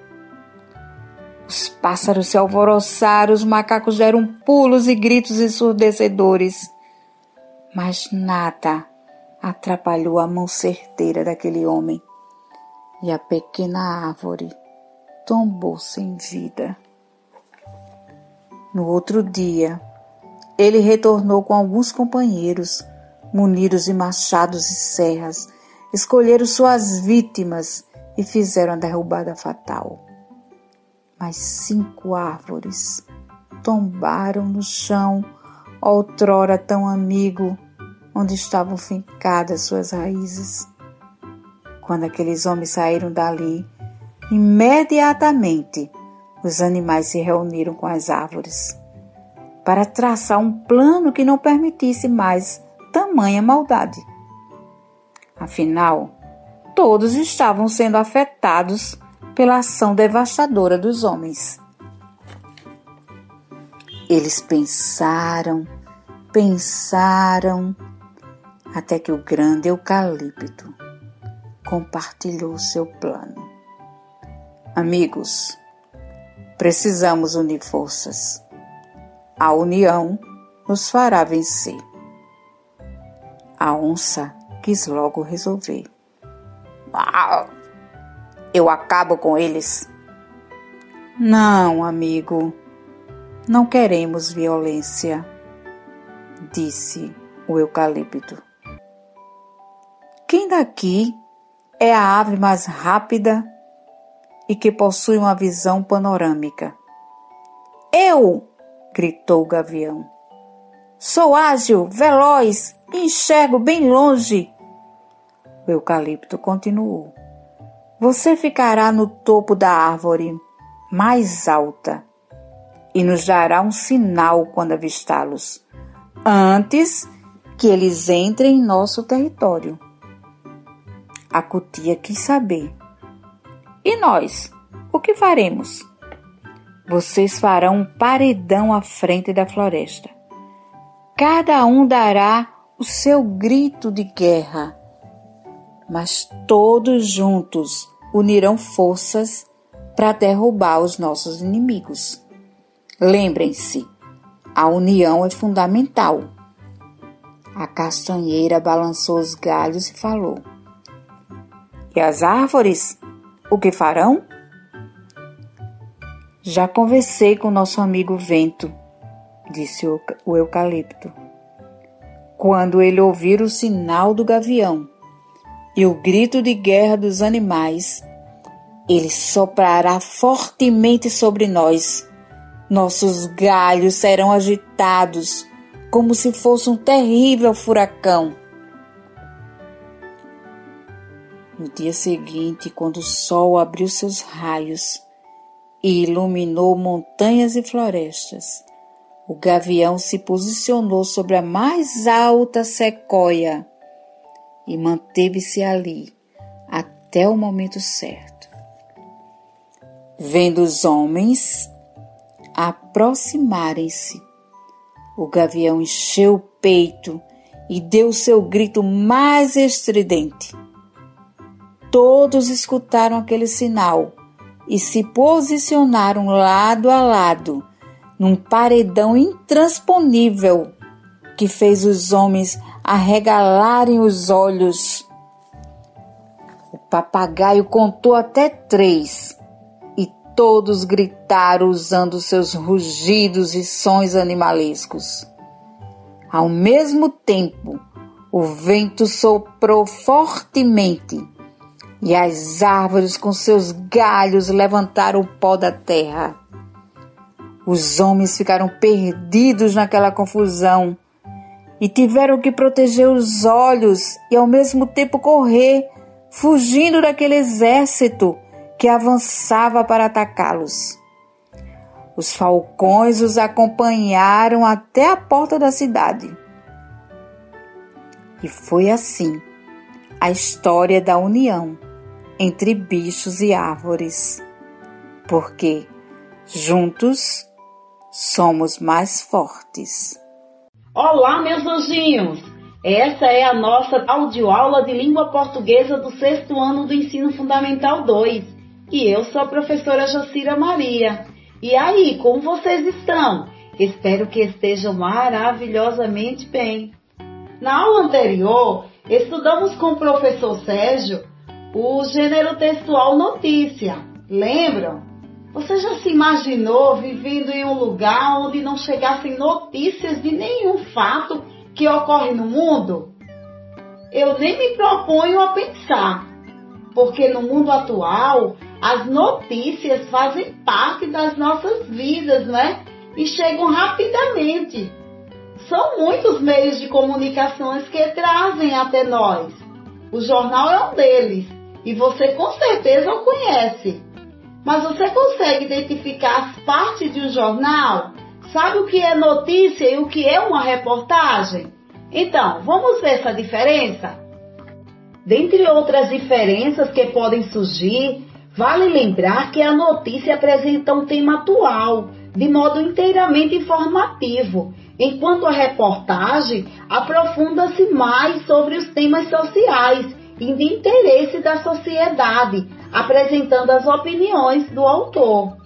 Os pássaros se alvoroçaram, os macacos deram pulos e gritos ensurdecedores, mas nada atrapalhou a mão certeira daquele homem e a pequena árvore tombou sem vida. No outro dia, ele retornou com alguns companheiros munidos de machados e serras, escolheram suas vítimas e fizeram a derrubada fatal. Mas cinco árvores tombaram no chão, outrora tão amigo, onde estavam fincadas suas raízes. Quando aqueles homens saíram dali, imediatamente os animais se reuniram com as árvores para traçar um plano que não permitisse mais tamanha maldade. Afinal, todos estavam sendo afetados pela ação devastadora dos homens. Eles pensaram, pensaram, até que o grande eucalipto compartilhou seu plano. Amigos, precisamos unir forças. A união nos fará vencer. A onça quis logo resolver. Ah, eu acabo com eles. Não, amigo, não queremos violência, disse o eucalipto. Quem daqui é a ave mais rápida e que possui uma visão panorâmica? Eu! gritou o gavião. Sou ágil, veloz Enxergo bem longe. O eucalipto continuou. Você ficará no topo da árvore mais alta e nos dará um sinal quando avistá-los, antes que eles entrem em nosso território. A cutia quis saber. E nós, o que faremos? vocês farão um paredão à frente da floresta. Cada um dará o seu grito de guerra, mas todos juntos unirão forças para derrubar os nossos inimigos. Lembrem-se, a união é fundamental. A castanheira balançou os galhos e falou: E as árvores? O que farão? Já conversei com nosso amigo vento, disse o eucalipto. Quando ele ouvir o sinal do gavião e o grito de guerra dos animais, ele soprará fortemente sobre nós. Nossos galhos serão agitados como se fosse um terrível furacão. No dia seguinte, quando o sol abriu seus raios, e iluminou montanhas e florestas. O gavião se posicionou sobre a mais alta sequoia e manteve-se ali até o momento certo. Vendo os homens aproximarem-se, o gavião encheu o peito e deu seu grito mais estridente. Todos escutaram aquele sinal e se posicionaram lado a lado num paredão intransponível que fez os homens arregalarem os olhos. O papagaio contou até três e todos gritaram usando seus rugidos e sons animalescos. Ao mesmo tempo, o vento soprou fortemente e as árvores com seus galhos levantaram o pó da terra. Os homens ficaram perdidos naquela confusão e tiveram que proteger os olhos e ao mesmo tempo correr, fugindo daquele exército que avançava para atacá-los. Os falcões os acompanharam até a porta da cidade. E foi assim a história da união entre bichos e árvores, porque juntos somos mais fortes.
Olá, meus anjinhos! Essa é a nossa audioaula de língua portuguesa do sexto ano do Ensino Fundamental 2 e eu sou a professora Jacira Maria. E aí, como vocês estão? Espero que estejam maravilhosamente bem. Na aula anterior, estudamos com o professor Sérgio o gênero textual notícia. Lembram? Você já se imaginou vivendo em um lugar onde não chegassem notícias de nenhum fato que ocorre no mundo? Eu nem me proponho a pensar, porque no mundo atual as notícias fazem parte das nossas vidas, né? E chegam rapidamente. São muitos meios de comunicações que trazem até nós. O jornal é um deles e você com certeza o conhece. Mas você consegue identificar as partes de um jornal? Sabe o que é notícia e o que é uma reportagem? Então, vamos ver essa diferença? Dentre outras diferenças que podem surgir, vale lembrar que a notícia apresenta um tema atual, de modo inteiramente informativo, enquanto a reportagem aprofunda-se mais sobre os temas sociais e de interesse da sociedade, apresentando as opiniões do autor.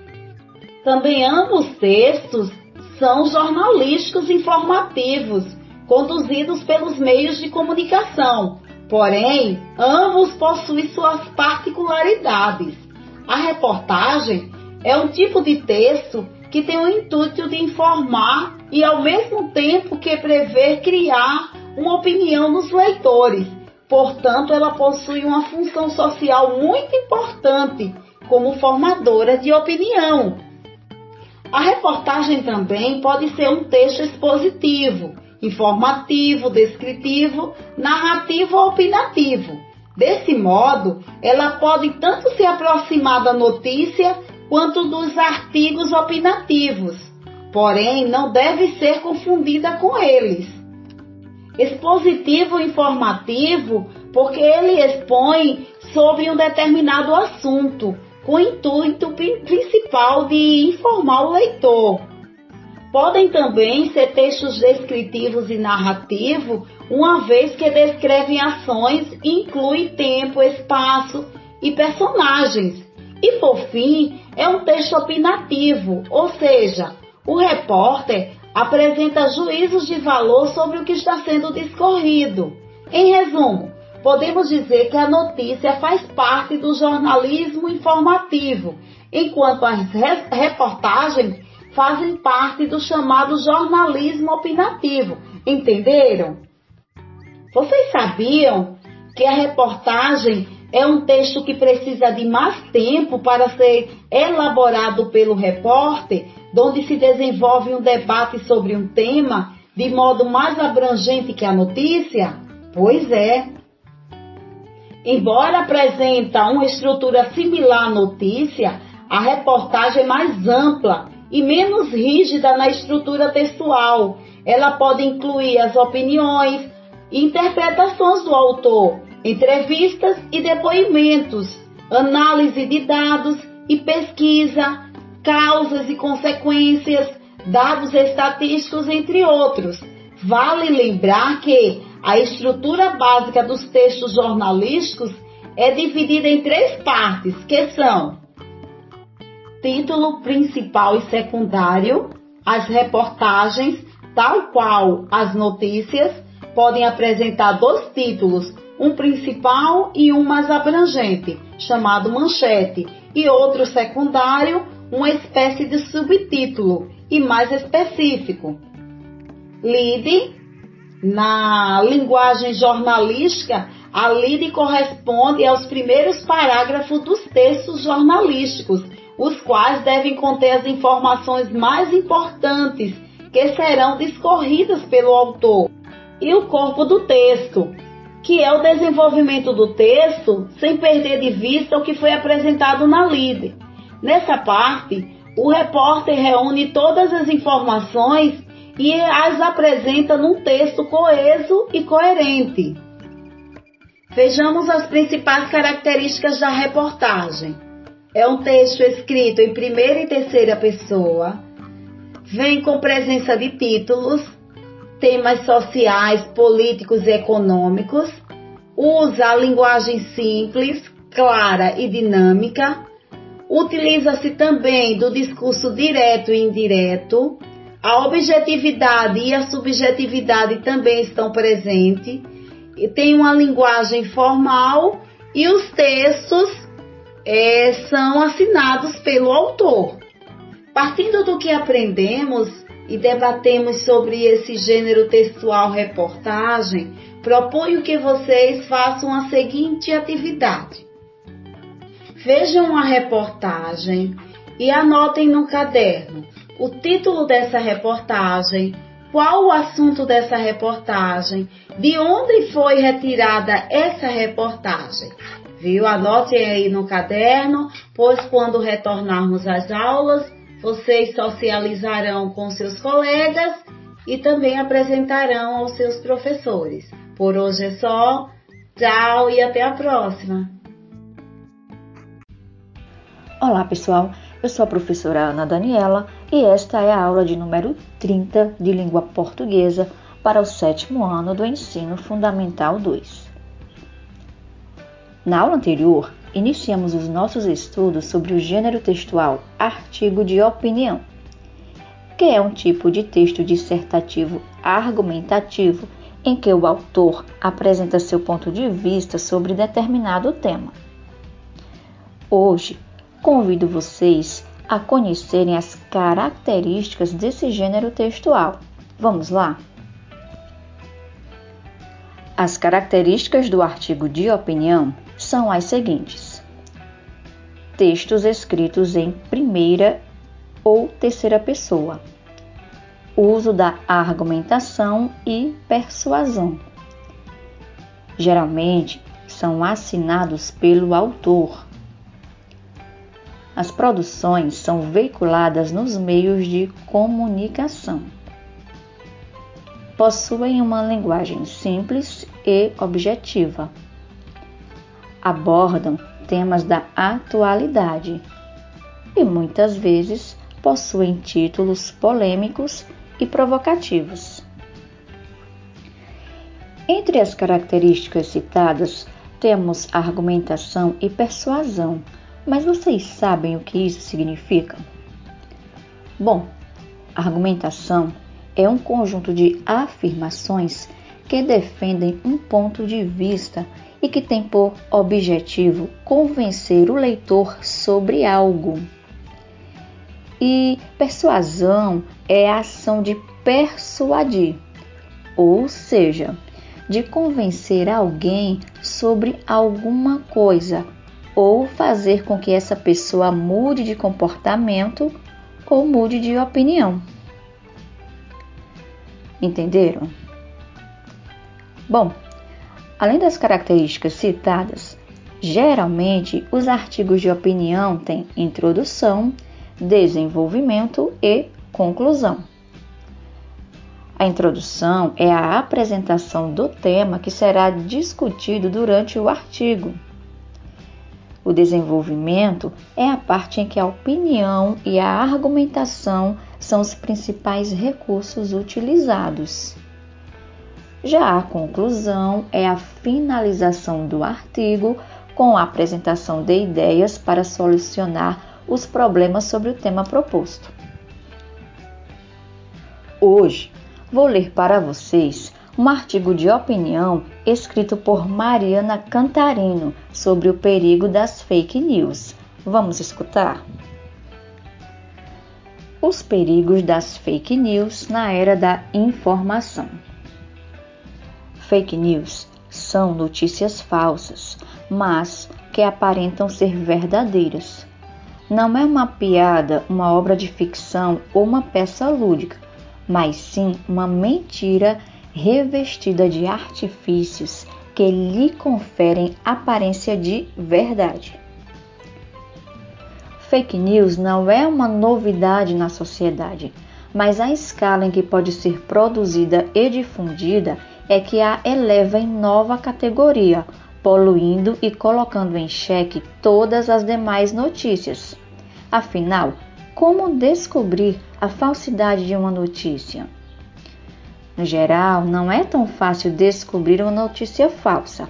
Também ambos textos são jornalísticos informativos, conduzidos pelos meios de comunicação, porém, ambos possuem suas particularidades. A reportagem é um tipo de texto que tem o intuito de informar e, ao mesmo tempo que prever criar uma opinião nos leitores, Portanto, ela possui uma função social muito importante como formadora de opinião. A reportagem também pode ser um texto expositivo, informativo, descritivo, narrativo ou opinativo. Desse modo, ela pode tanto se aproximar da notícia quanto dos artigos opinativos, porém não deve ser confundida com eles expositivo informativo porque ele expõe sobre um determinado assunto, com o intuito principal de informar o leitor. Podem também ser textos descritivos e narrativos, uma vez que descrevem ações incluem tempo, espaço e personagens. E por fim, é um texto opinativo, ou seja, o repórter apresenta juízos de valor sobre o que está sendo discorrido. Em resumo, podemos dizer que a notícia faz parte do jornalismo informativo, enquanto as reportagens fazem parte do chamado jornalismo opinativo. Entenderam? Vocês sabiam que a reportagem é um texto que precisa de mais tempo para ser elaborado pelo repórter, onde se desenvolve um debate sobre um tema de modo mais abrangente que a notícia? Pois é. Embora apresenta uma estrutura similar à notícia, a reportagem é mais ampla e menos rígida na estrutura textual. Ela pode incluir as opiniões e interpretações do autor, entrevistas e depoimentos, análise de dados e pesquisa, causas e consequências, dados estatísticos, entre outros. Vale lembrar que a estrutura básica dos textos jornalísticos é dividida em três partes, que são título principal e secundário, as reportagens, tal qual as notícias, podem apresentar dois títulos, um principal e um mais abrangente, chamado manchete, e outro secundário, uma espécie de subtítulo e mais específico. Lead na linguagem jornalística, a lide corresponde aos primeiros parágrafos dos textos jornalísticos, os quais devem conter as informações mais importantes que serão discorridas pelo autor, e o corpo do texto, que é o desenvolvimento do texto sem perder de vista o que foi apresentado na lide. Nessa parte, o repórter reúne todas as informações e as apresenta num texto coeso e coerente. Vejamos as principais características da reportagem. É um texto escrito em primeira e terceira pessoa, vem com presença de títulos, temas sociais, políticos e econômicos, usa a linguagem simples, clara e dinâmica, utiliza-se também do discurso direto e indireto, a objetividade e a subjetividade também estão presentes. E tem uma linguagem formal e os textos é, são assinados pelo autor. Partindo do que aprendemos e debatemos sobre esse gênero textual reportagem, proponho que vocês façam a seguinte atividade. Vejam a reportagem e anotem no caderno o título dessa reportagem, qual o assunto dessa reportagem, de onde foi retirada essa reportagem. Viu? Anotem aí no caderno, pois quando retornarmos às aulas, vocês socializarão com seus colegas e também apresentarão aos seus professores. Por hoje é só. Tchau e até a próxima.
Olá, pessoal. Eu sou a professora Ana Daniela e esta é a aula de número 30 de língua portuguesa para o sétimo ano do ensino fundamental 2. Na aula anterior, iniciamos os nossos estudos sobre o gênero textual artigo de opinião, que é um tipo de texto dissertativo argumentativo em que o autor apresenta seu ponto de vista sobre determinado tema. Hoje, convido vocês a conhecerem as características desse gênero textual. Vamos lá? As características do artigo de opinião são as seguintes: textos escritos em primeira ou terceira pessoa, uso da argumentação e persuasão. Geralmente são assinados pelo autor as produções são veiculadas nos meios de comunicação. Possuem uma linguagem simples e objetiva. Abordam temas da atualidade e muitas vezes possuem títulos polêmicos e provocativos. Entre as características citadas, temos argumentação e persuasão, mas vocês sabem o que isso significa? Bom, argumentação é um conjunto de afirmações que defendem um ponto de vista e que tem por objetivo convencer o leitor sobre algo. E persuasão é a ação de persuadir, ou seja, de convencer alguém sobre alguma coisa ou fazer com que essa pessoa mude de comportamento ou mude de opinião. Entenderam? Bom, além das características citadas, geralmente os artigos de opinião têm introdução, desenvolvimento e conclusão. A introdução é a apresentação do tema que será discutido durante o artigo. O desenvolvimento é a parte em que a opinião e a argumentação são os principais recursos utilizados. Já a conclusão é a finalização do artigo com a apresentação de ideias para solucionar os problemas sobre o tema proposto. Hoje vou ler para vocês um artigo de opinião escrito por Mariana Cantarino sobre o perigo das fake news. Vamos escutar? Os perigos das fake news na era da informação. Fake news são notícias falsas, mas que aparentam ser verdadeiras. Não é uma piada, uma obra de ficção ou uma peça lúdica, mas sim uma mentira revestida de artifícios que lhe conferem aparência de verdade. Fake news não é uma novidade na sociedade, mas a escala em que pode ser produzida e difundida é que a eleva em nova categoria, poluindo e colocando em xeque todas as demais notícias. Afinal, como descobrir a falsidade de uma notícia? No geral, não é tão fácil descobrir uma notícia falsa,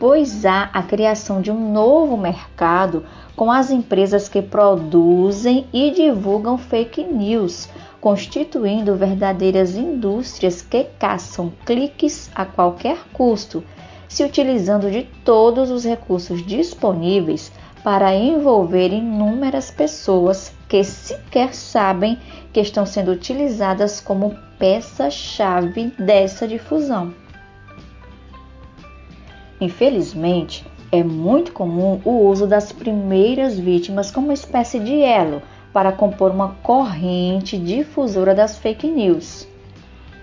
pois há a criação de um novo mercado com as empresas que produzem e divulgam fake news, constituindo verdadeiras indústrias que caçam cliques a qualquer custo, se utilizando de todos os recursos disponíveis para envolver inúmeras pessoas que sequer sabem que estão sendo utilizadas como peça-chave dessa difusão. Infelizmente, é muito comum o uso das primeiras vítimas como espécie de elo para compor uma corrente difusora das fake news.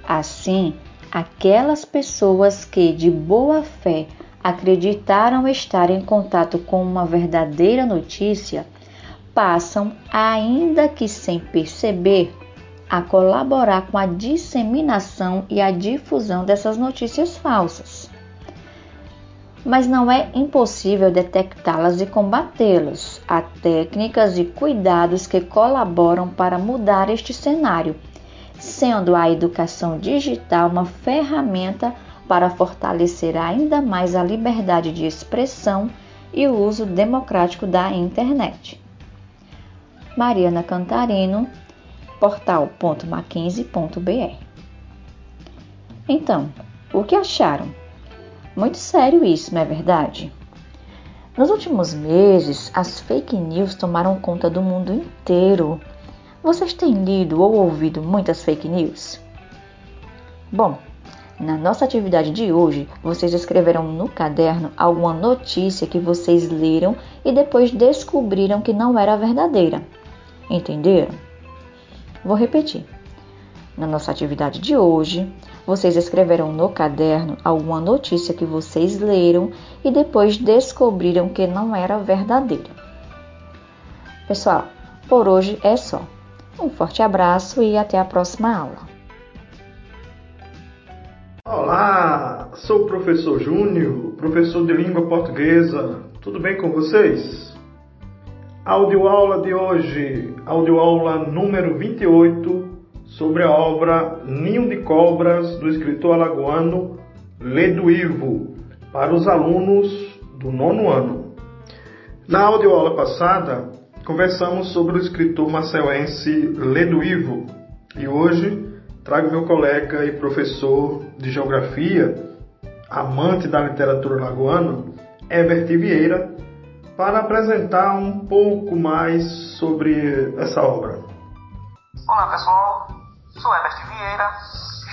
Assim, aquelas pessoas que de boa fé acreditaram estar em contato com uma verdadeira notícia passam, ainda que sem perceber, a colaborar com a disseminação e a difusão dessas notícias falsas. Mas não é impossível detectá-las e combatê-las. Há técnicas e cuidados que colaboram para mudar este cenário, sendo a educação digital uma ferramenta para fortalecer ainda mais a liberdade de expressão e o uso democrático da internet. Mariana Cantarino, portal.mackenzie.br. Então, o que acharam? Muito sério isso, não é verdade? Nos últimos meses, as fake news tomaram conta do mundo inteiro. Vocês têm lido ou ouvido muitas fake news? Bom, na nossa atividade de hoje, vocês escreveram no caderno alguma notícia que vocês leram e depois descobriram que não era verdadeira. Entenderam? Vou repetir. Na nossa atividade de hoje, vocês escreveram no caderno alguma notícia que vocês leram e depois descobriram que não era verdadeira. Pessoal, por hoje é só. Um forte abraço e até a próxima aula.
Olá, sou o professor Júnior, professor de língua portuguesa tudo bem com vocês? Audioaula de hoje, audioaula número 28, sobre a obra Ninho de Cobras, do escritor alagoano Ledo Ivo, para os alunos do nono ano. Na audioaula passada, conversamos sobre o escritor marcelense Ledo Ivo, e hoje trago meu colega e professor de Geografia, amante da literatura lagoana, Herbert Vieira, para apresentar um pouco mais sobre essa obra.
Olá pessoal, sou Herbert Vieira,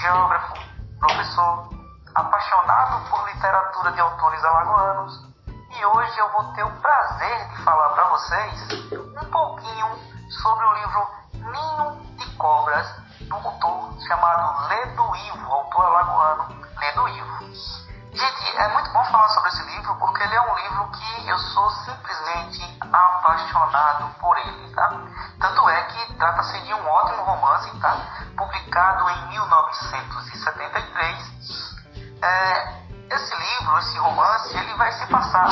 geógrafo, professor, apaixonado por literatura de autores alagoanos e hoje eu vou ter o prazer de falar para vocês um pouquinho sobre o livro Ninho de Cobras do autor chamado Ledo Ivo, autor alagoano Ledo Ivo. Gente, é muito bom falar sobre esse livro porque ele é um livro que eu sou simplesmente apaixonado por ele, tá? Tanto é que trata-se de um ótimo romance, tá? Publicado em 1973. É, esse livro, esse romance, ele vai se passar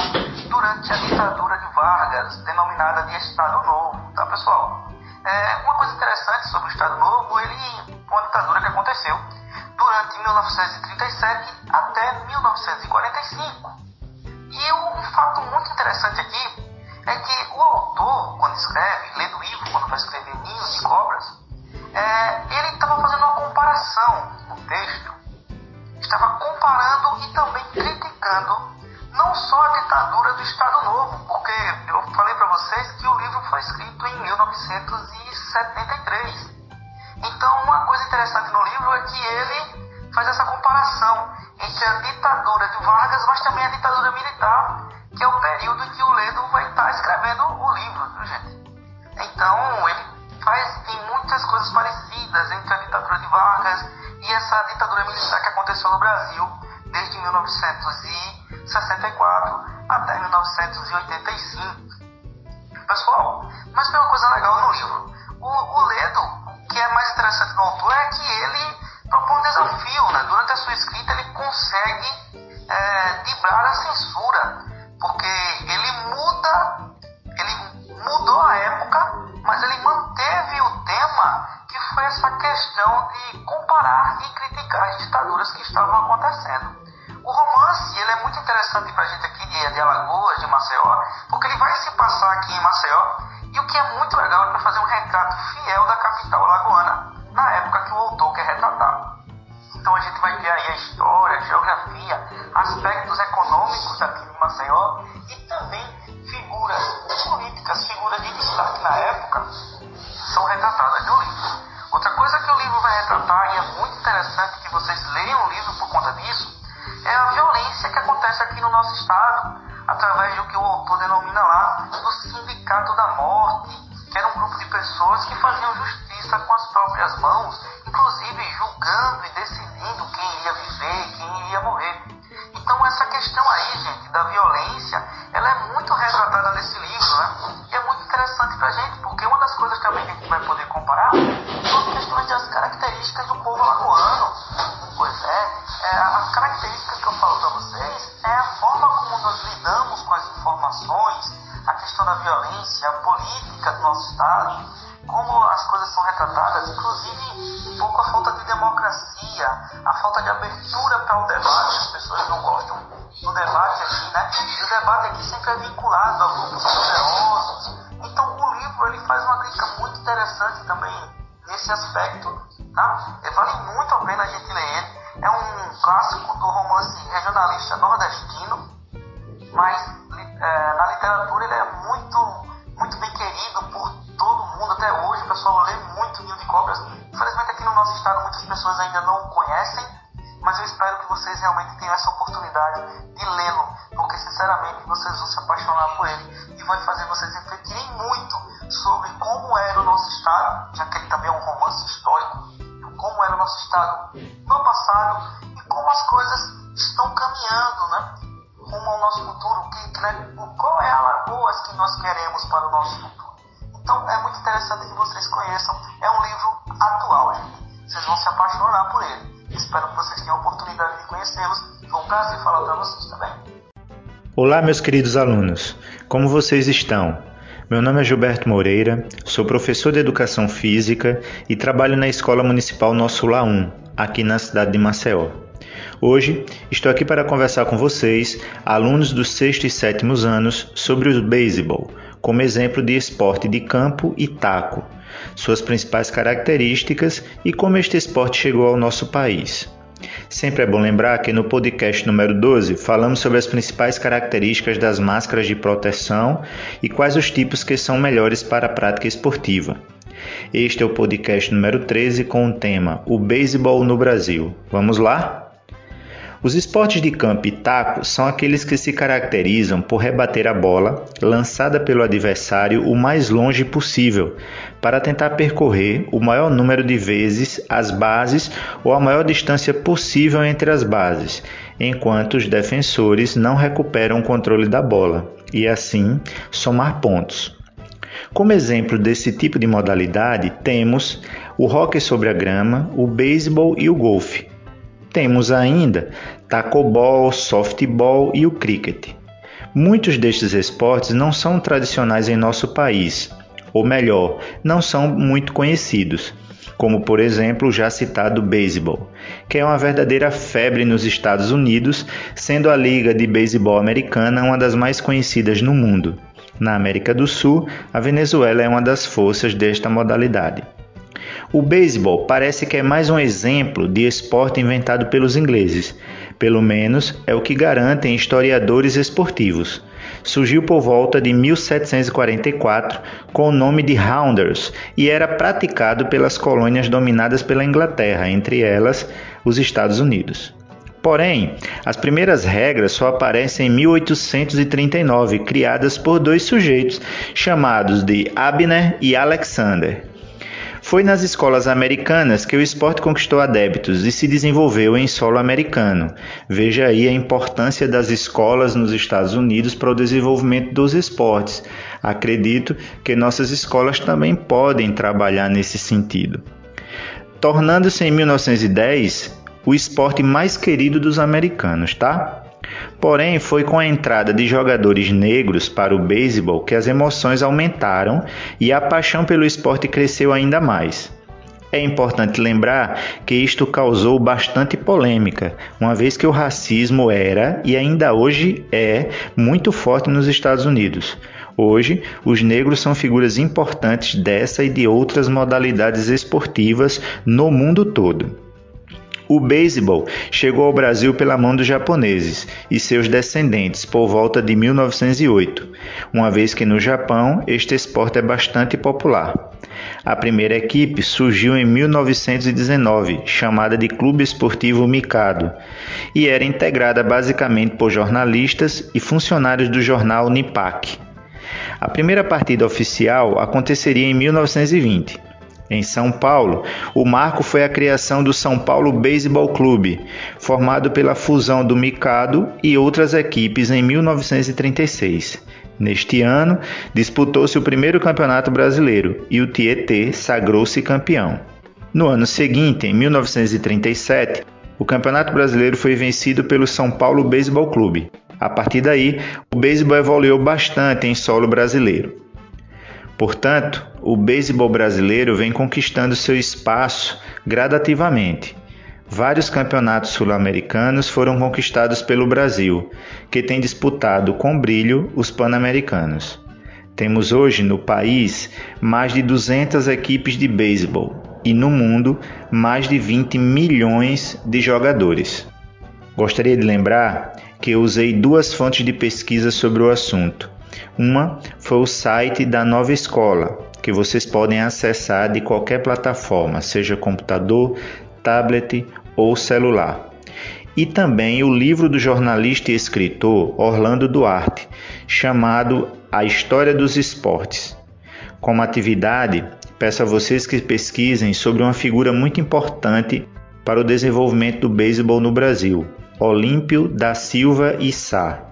durante a ditadura de Vargas, denominada de Estado Novo, tá pessoal? É, uma coisa interessante sobre o Estado Novo, ele aconteceu durante 1937 até 1945. E um fato muito interessante aqui é que o autor, quando escreve, lendo o livro, quando vai escrever Ninhos de Cobras, é, ele estava fazendo uma comparação no texto, estava comparando e também criticando não só a ditadura do Estado Novo, porque eu falei para vocês que o livro foi escrito em 1973. Então, uma coisa interessante no livro é que ele faz essa comparação entre a ditadura de Vargas, mas também a ditadura militar, que é o período em que o Ledo vai estar escrevendo o livro, viu, gente? Então, ele faz, tem muitas coisas parecidas entre a ditadura de Vargas e essa ditadura militar que aconteceu no Brasil desde 1964 até 1985. Pessoal, mas tem uma coisa legal no livro. É fazer um retrato fiel da capital alagoana na época que o autor quer retratar. Então a gente vai ter aí a história, a geografia, aspectos econômicos daqui de Maceió e também figuras políticas, figuras de destaque na época, são retratadas no livro. Outra coisa que o livro vai retratar, e é muito interessante que vocês leiam o livro por conta disso, é a violência que acontece aqui no nosso estado,
Olá, meus queridos alunos. Como vocês estão? Meu nome é Gilberto Moreira, sou professor de Educação Física e trabalho na Escola Municipal Nosso Lá 1, aqui na cidade de Maceió. Hoje estou aqui para conversar com vocês, alunos dos sexto e sétimos anos, sobre o beisebol, como exemplo de esporte de campo e taco, suas principais características e como este esporte chegou ao nosso país. Sempre é bom lembrar que no podcast número 12 falamos sobre as principais características das máscaras de proteção e quais os tipos que são melhores para a prática esportiva. Este é o podcast número 13 com o tema O Beisebol no Brasil. Vamos lá? Os esportes de campo e taco são aqueles que se caracterizam por rebater a bola lançada pelo adversário o mais longe possível, para tentar percorrer o maior número de vezes as bases ou a maior distância possível entre as bases, enquanto os defensores não recuperam o controle da bola e assim somar pontos. Como exemplo desse tipo de modalidade, temos o hóquei sobre a grama, o beisebol e o golfe. Temos ainda tacobol, softball e o cricket. Muitos destes esportes não são tradicionais em nosso país, ou melhor, não são muito conhecidos, como por exemplo o já citado beisebol, que é uma verdadeira febre nos Estados Unidos, sendo a Liga de Beisebol Americana uma das mais conhecidas no mundo. Na América do Sul, a Venezuela é uma das forças desta modalidade. O beisebol parece que é mais um exemplo de esporte inventado pelos ingleses. Pelo menos é o que garantem historiadores esportivos. Surgiu por volta de 1744 com o nome de Rounders e era praticado pelas colônias dominadas pela Inglaterra, entre elas os Estados Unidos. Porém, as primeiras regras só aparecem em 1839, criadas por dois sujeitos chamados de Abner e Alexander. Foi nas escolas americanas que o esporte conquistou adeptos e se desenvolveu em solo americano. Veja aí a importância das escolas nos Estados Unidos para o desenvolvimento dos esportes. Acredito que nossas escolas também podem trabalhar nesse sentido. Tornando-se em 1910 o esporte mais querido dos americanos, tá? Porém, foi com a entrada de jogadores negros para o beisebol que as emoções aumentaram e a paixão pelo esporte cresceu ainda mais. É importante lembrar que isto causou bastante polêmica, uma vez que o racismo era e ainda hoje é muito forte nos Estados Unidos. Hoje, os negros são figuras importantes dessa e de outras modalidades esportivas no mundo todo. O beisebol chegou ao Brasil pela mão dos japoneses e seus descendentes por volta de 1908, uma vez que no Japão este esporte é bastante popular. A primeira equipe surgiu em 1919, chamada de Clube Esportivo Mikado, e era integrada basicamente por jornalistas e funcionários do jornal Nipak. A primeira partida oficial aconteceria em 1920 em São Paulo, o marco foi a criação do São Paulo Baseball Clube, formado pela fusão do Mikado e outras equipes em 1936. Neste ano, disputou-se o primeiro campeonato brasileiro e o Tietê sagrou-se campeão. No ano seguinte, em 1937, o Campeonato Brasileiro foi vencido pelo São Paulo Baseball Clube. A partir daí, o beisebol evoluiu bastante em solo brasileiro. Portanto, o beisebol brasileiro vem conquistando seu espaço gradativamente. Vários campeonatos sul-americanos foram conquistados pelo Brasil, que tem disputado com brilho os pan-americanos. Temos hoje no país mais de 200 equipes de beisebol e no mundo mais de 20 milhões de jogadores. Gostaria de lembrar que usei duas fontes de pesquisa sobre o assunto uma foi o site da Nova Escola, que vocês podem acessar de qualquer plataforma, seja computador, tablet ou celular. E também o livro do jornalista e escritor Orlando Duarte, chamado A História dos Esportes. Como atividade, peço a vocês que pesquisem sobre uma figura muito importante para o desenvolvimento do beisebol no Brasil, Olímpio da Silva e Sá.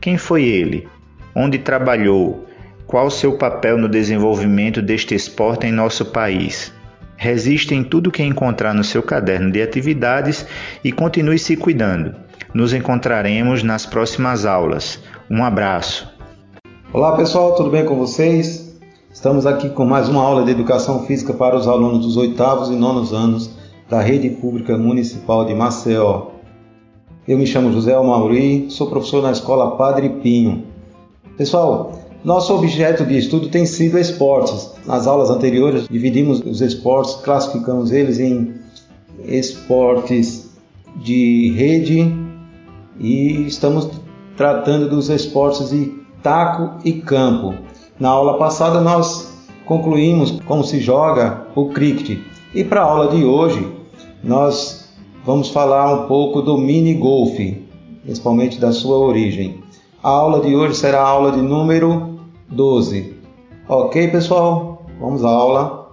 Quem foi ele? Onde trabalhou, qual seu papel no desenvolvimento deste esporte em nosso país. Resiste em tudo que encontrar no seu caderno de atividades e continue se cuidando. Nos encontraremos nas próximas aulas. Um abraço.
Olá pessoal, tudo bem com vocês? Estamos aqui com mais uma aula de educação física para os alunos dos oitavos e nonos anos da Rede Pública Municipal de Maceió. Eu me chamo José Mauri, sou professor na Escola Padre Pinho. Pessoal, nosso objeto de estudo tem sido esportes. Nas aulas anteriores dividimos os esportes, classificamos eles em esportes de rede e estamos tratando dos esportes de taco e campo. Na aula passada nós concluímos como se joga o cricket e para a aula de hoje nós vamos falar um pouco do mini golf, principalmente da sua origem. A aula de hoje será a aula de número 12. Ok, pessoal? Vamos à aula.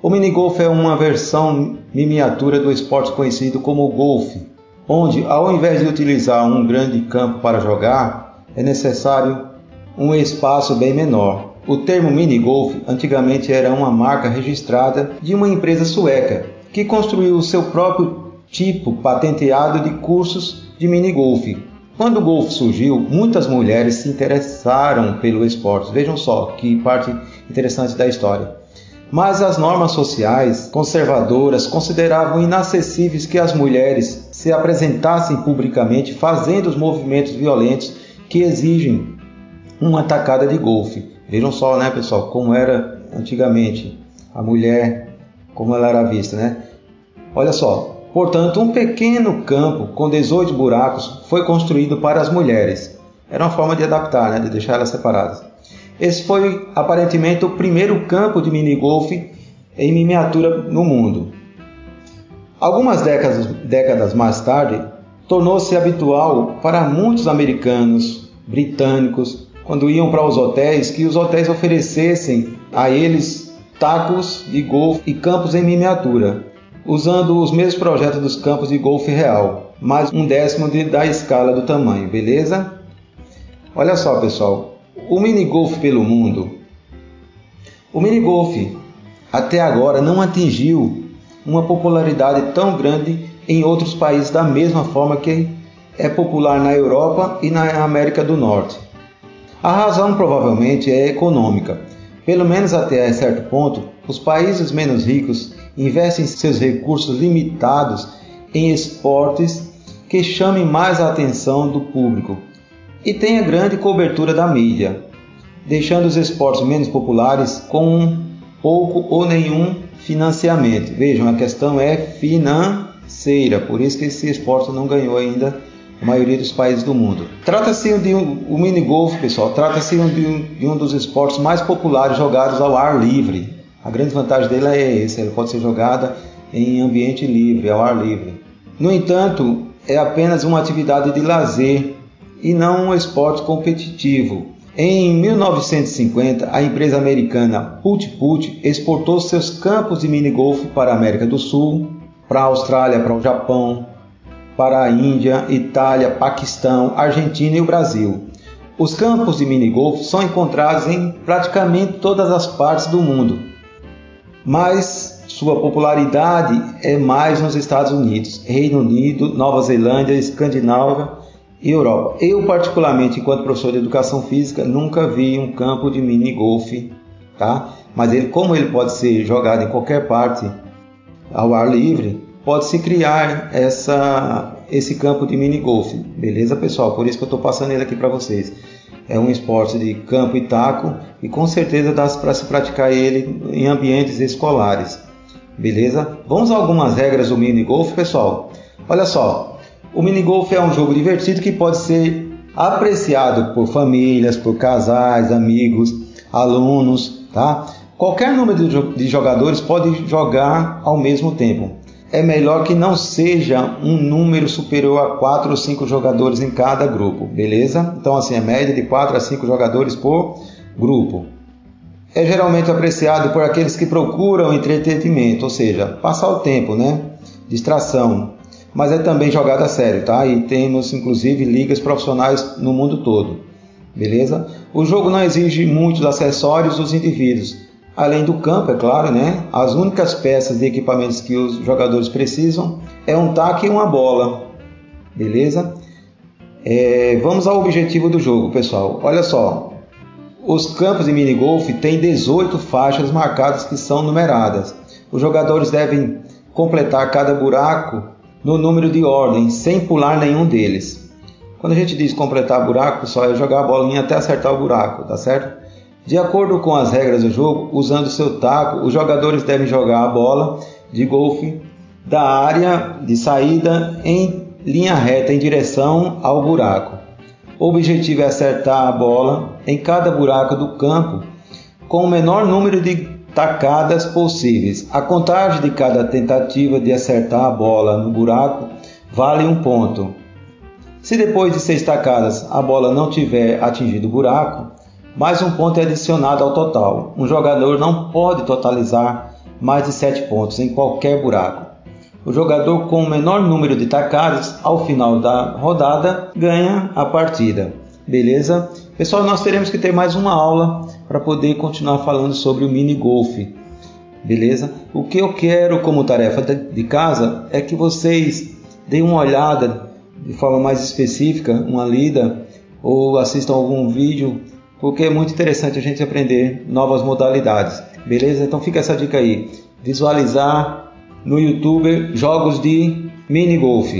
O minigolf é uma versão miniatura do esporte conhecido como golfe, onde, ao invés de utilizar um grande campo para jogar, é necessário um espaço bem menor. O termo minigolf antigamente era uma marca registrada de uma empresa sueca que construiu o seu próprio tipo patenteado de cursos de minigolf, quando o golfe surgiu, muitas mulheres se interessaram pelo esporte. Vejam só que parte interessante da história. Mas as normas sociais conservadoras consideravam inacessíveis que as mulheres se apresentassem publicamente fazendo os movimentos violentos que exigem uma tacada de golfe. Vejam só, né, pessoal, como era antigamente a mulher, como ela era vista, né? Olha só, Portanto, um pequeno campo com 18 buracos foi construído para as mulheres. Era uma forma de adaptar, né, de deixar elas separadas. Esse foi aparentemente o primeiro campo de minigolf em miniatura no mundo. Algumas décadas, décadas mais tarde, tornou-se habitual para muitos americanos, britânicos, quando iam para os hotéis, que os hotéis oferecessem a eles tacos de golfe e campos em miniatura usando os mesmos projetos dos campos de golfe real, mais um décimo de, da escala do tamanho, beleza? Olha só, pessoal, o mini golfe pelo mundo. O mini golfe até agora não atingiu uma popularidade tão grande em outros países da mesma forma que é popular na Europa e na América do Norte. A razão provavelmente é econômica. Pelo menos até certo ponto, os países menos ricos investem seus recursos limitados em esportes que chamem mais a atenção do público e tenha grande cobertura da mídia, deixando os esportes menos populares com pouco ou nenhum financiamento. Vejam, a questão é financeira, por isso que esse esporte não ganhou ainda a maioria dos países do mundo. Trata-se de um, o mini golf, pessoal, trata-se de, um, de um dos esportes mais populares jogados ao ar livre. A grande vantagem dele é essa, ele pode ser jogada em ambiente livre, ao ar livre. No entanto, é apenas uma atividade de lazer e não um esporte competitivo. Em 1950, a empresa americana Put Put exportou seus campos de minigolf para a América do Sul, para a Austrália, para o Japão, para a Índia, Itália, Paquistão, Argentina e o Brasil. Os campos de minigolf são encontrados em praticamente todas as partes do mundo mas sua popularidade é mais nos Estados Unidos, Reino Unido, Nova Zelândia, Escandinávia e Europa. Eu, particularmente, enquanto professor de educação física, nunca vi um campo de mini golfe, tá? Mas ele, como ele pode ser jogado em qualquer parte ao ar livre, pode-se criar essa, esse campo de mini golfe, beleza, pessoal? Por isso que eu estou passando ele aqui para vocês é um esporte de campo e taco e com certeza dá para se praticar ele em ambientes escolares. Beleza? Vamos a algumas regras do mini golf, pessoal. Olha só, o mini golf é um jogo divertido que pode ser apreciado por famílias, por casais, amigos, alunos, tá? Qualquer número de jogadores pode jogar ao mesmo tempo é melhor que não seja um número superior a 4 ou 5 jogadores em cada grupo, beleza? Então, assim, a média de 4 a 5 jogadores por grupo. É geralmente apreciado por aqueles que procuram entretenimento, ou seja, passar o tempo, né? Distração. Mas é também jogado a sério, tá? E temos inclusive ligas profissionais no mundo todo, beleza? O jogo não exige muitos acessórios dos indivíduos, Além do campo, é claro, né? As únicas peças de equipamentos que os jogadores precisam é um taco e uma bola. Beleza? É, vamos ao objetivo do jogo, pessoal. Olha só, os campos de minigolf têm 18 faixas marcadas que são numeradas. Os jogadores devem completar cada buraco no número de ordem, sem pular nenhum deles. Quando a gente diz completar buraco, pessoal, é jogar a bolinha até acertar o buraco, tá certo? De acordo com as regras do jogo, usando seu taco, os jogadores devem jogar a bola de golfe da área de saída em linha reta em direção ao buraco. O objetivo é acertar a bola em cada buraco do campo com o menor número de tacadas possíveis. A contagem de cada tentativa de acertar a bola no buraco vale um ponto. Se depois de seis tacadas a bola não tiver atingido o buraco, mais um ponto é adicionado ao total. Um jogador não pode totalizar mais de sete pontos em qualquer buraco. O jogador com o menor número de tacadas ao final da rodada ganha a partida. Beleza? Pessoal, nós teremos que ter mais uma aula para poder continuar falando sobre o mini golf. Beleza? O que eu quero como tarefa de casa é que vocês deem uma olhada de forma mais específica, uma lida ou assistam algum vídeo, porque é muito interessante a gente aprender novas modalidades. Beleza? Então fica essa dica aí. Visualizar no YouTube jogos de mini golf.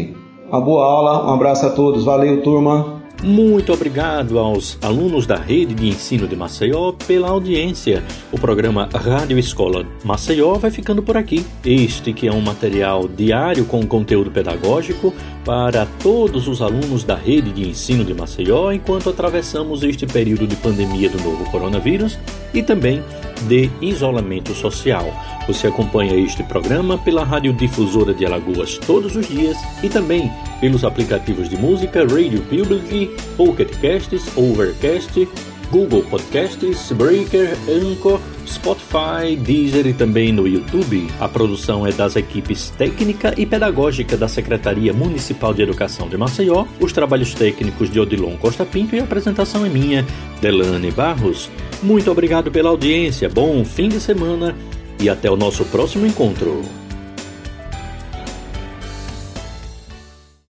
Uma boa aula, um abraço a todos, valeu turma.
Muito obrigado aos alunos da Rede de Ensino de Maceió pela audiência. O programa Rádio Escola Maceió vai ficando por aqui. Este que é um material diário com conteúdo pedagógico para todos os alunos da Rede de Ensino de Maceió enquanto atravessamos este período de pandemia do novo coronavírus e também de isolamento social. Você acompanha este programa pela Rádio Difusora de Alagoas todos os dias e também pelos aplicativos de música Radio Public, Pocket Casts, Overcast, Google Podcasts, Breaker, Anchor, Spotify, Deezer e também no YouTube. A produção é das equipes técnica e pedagógica da Secretaria Municipal de Educação de Maceió, os trabalhos técnicos de Odilon Costa Pinto e a apresentação é minha, Delane Barros. Muito obrigado pela audiência, bom fim de semana e até o nosso próximo encontro.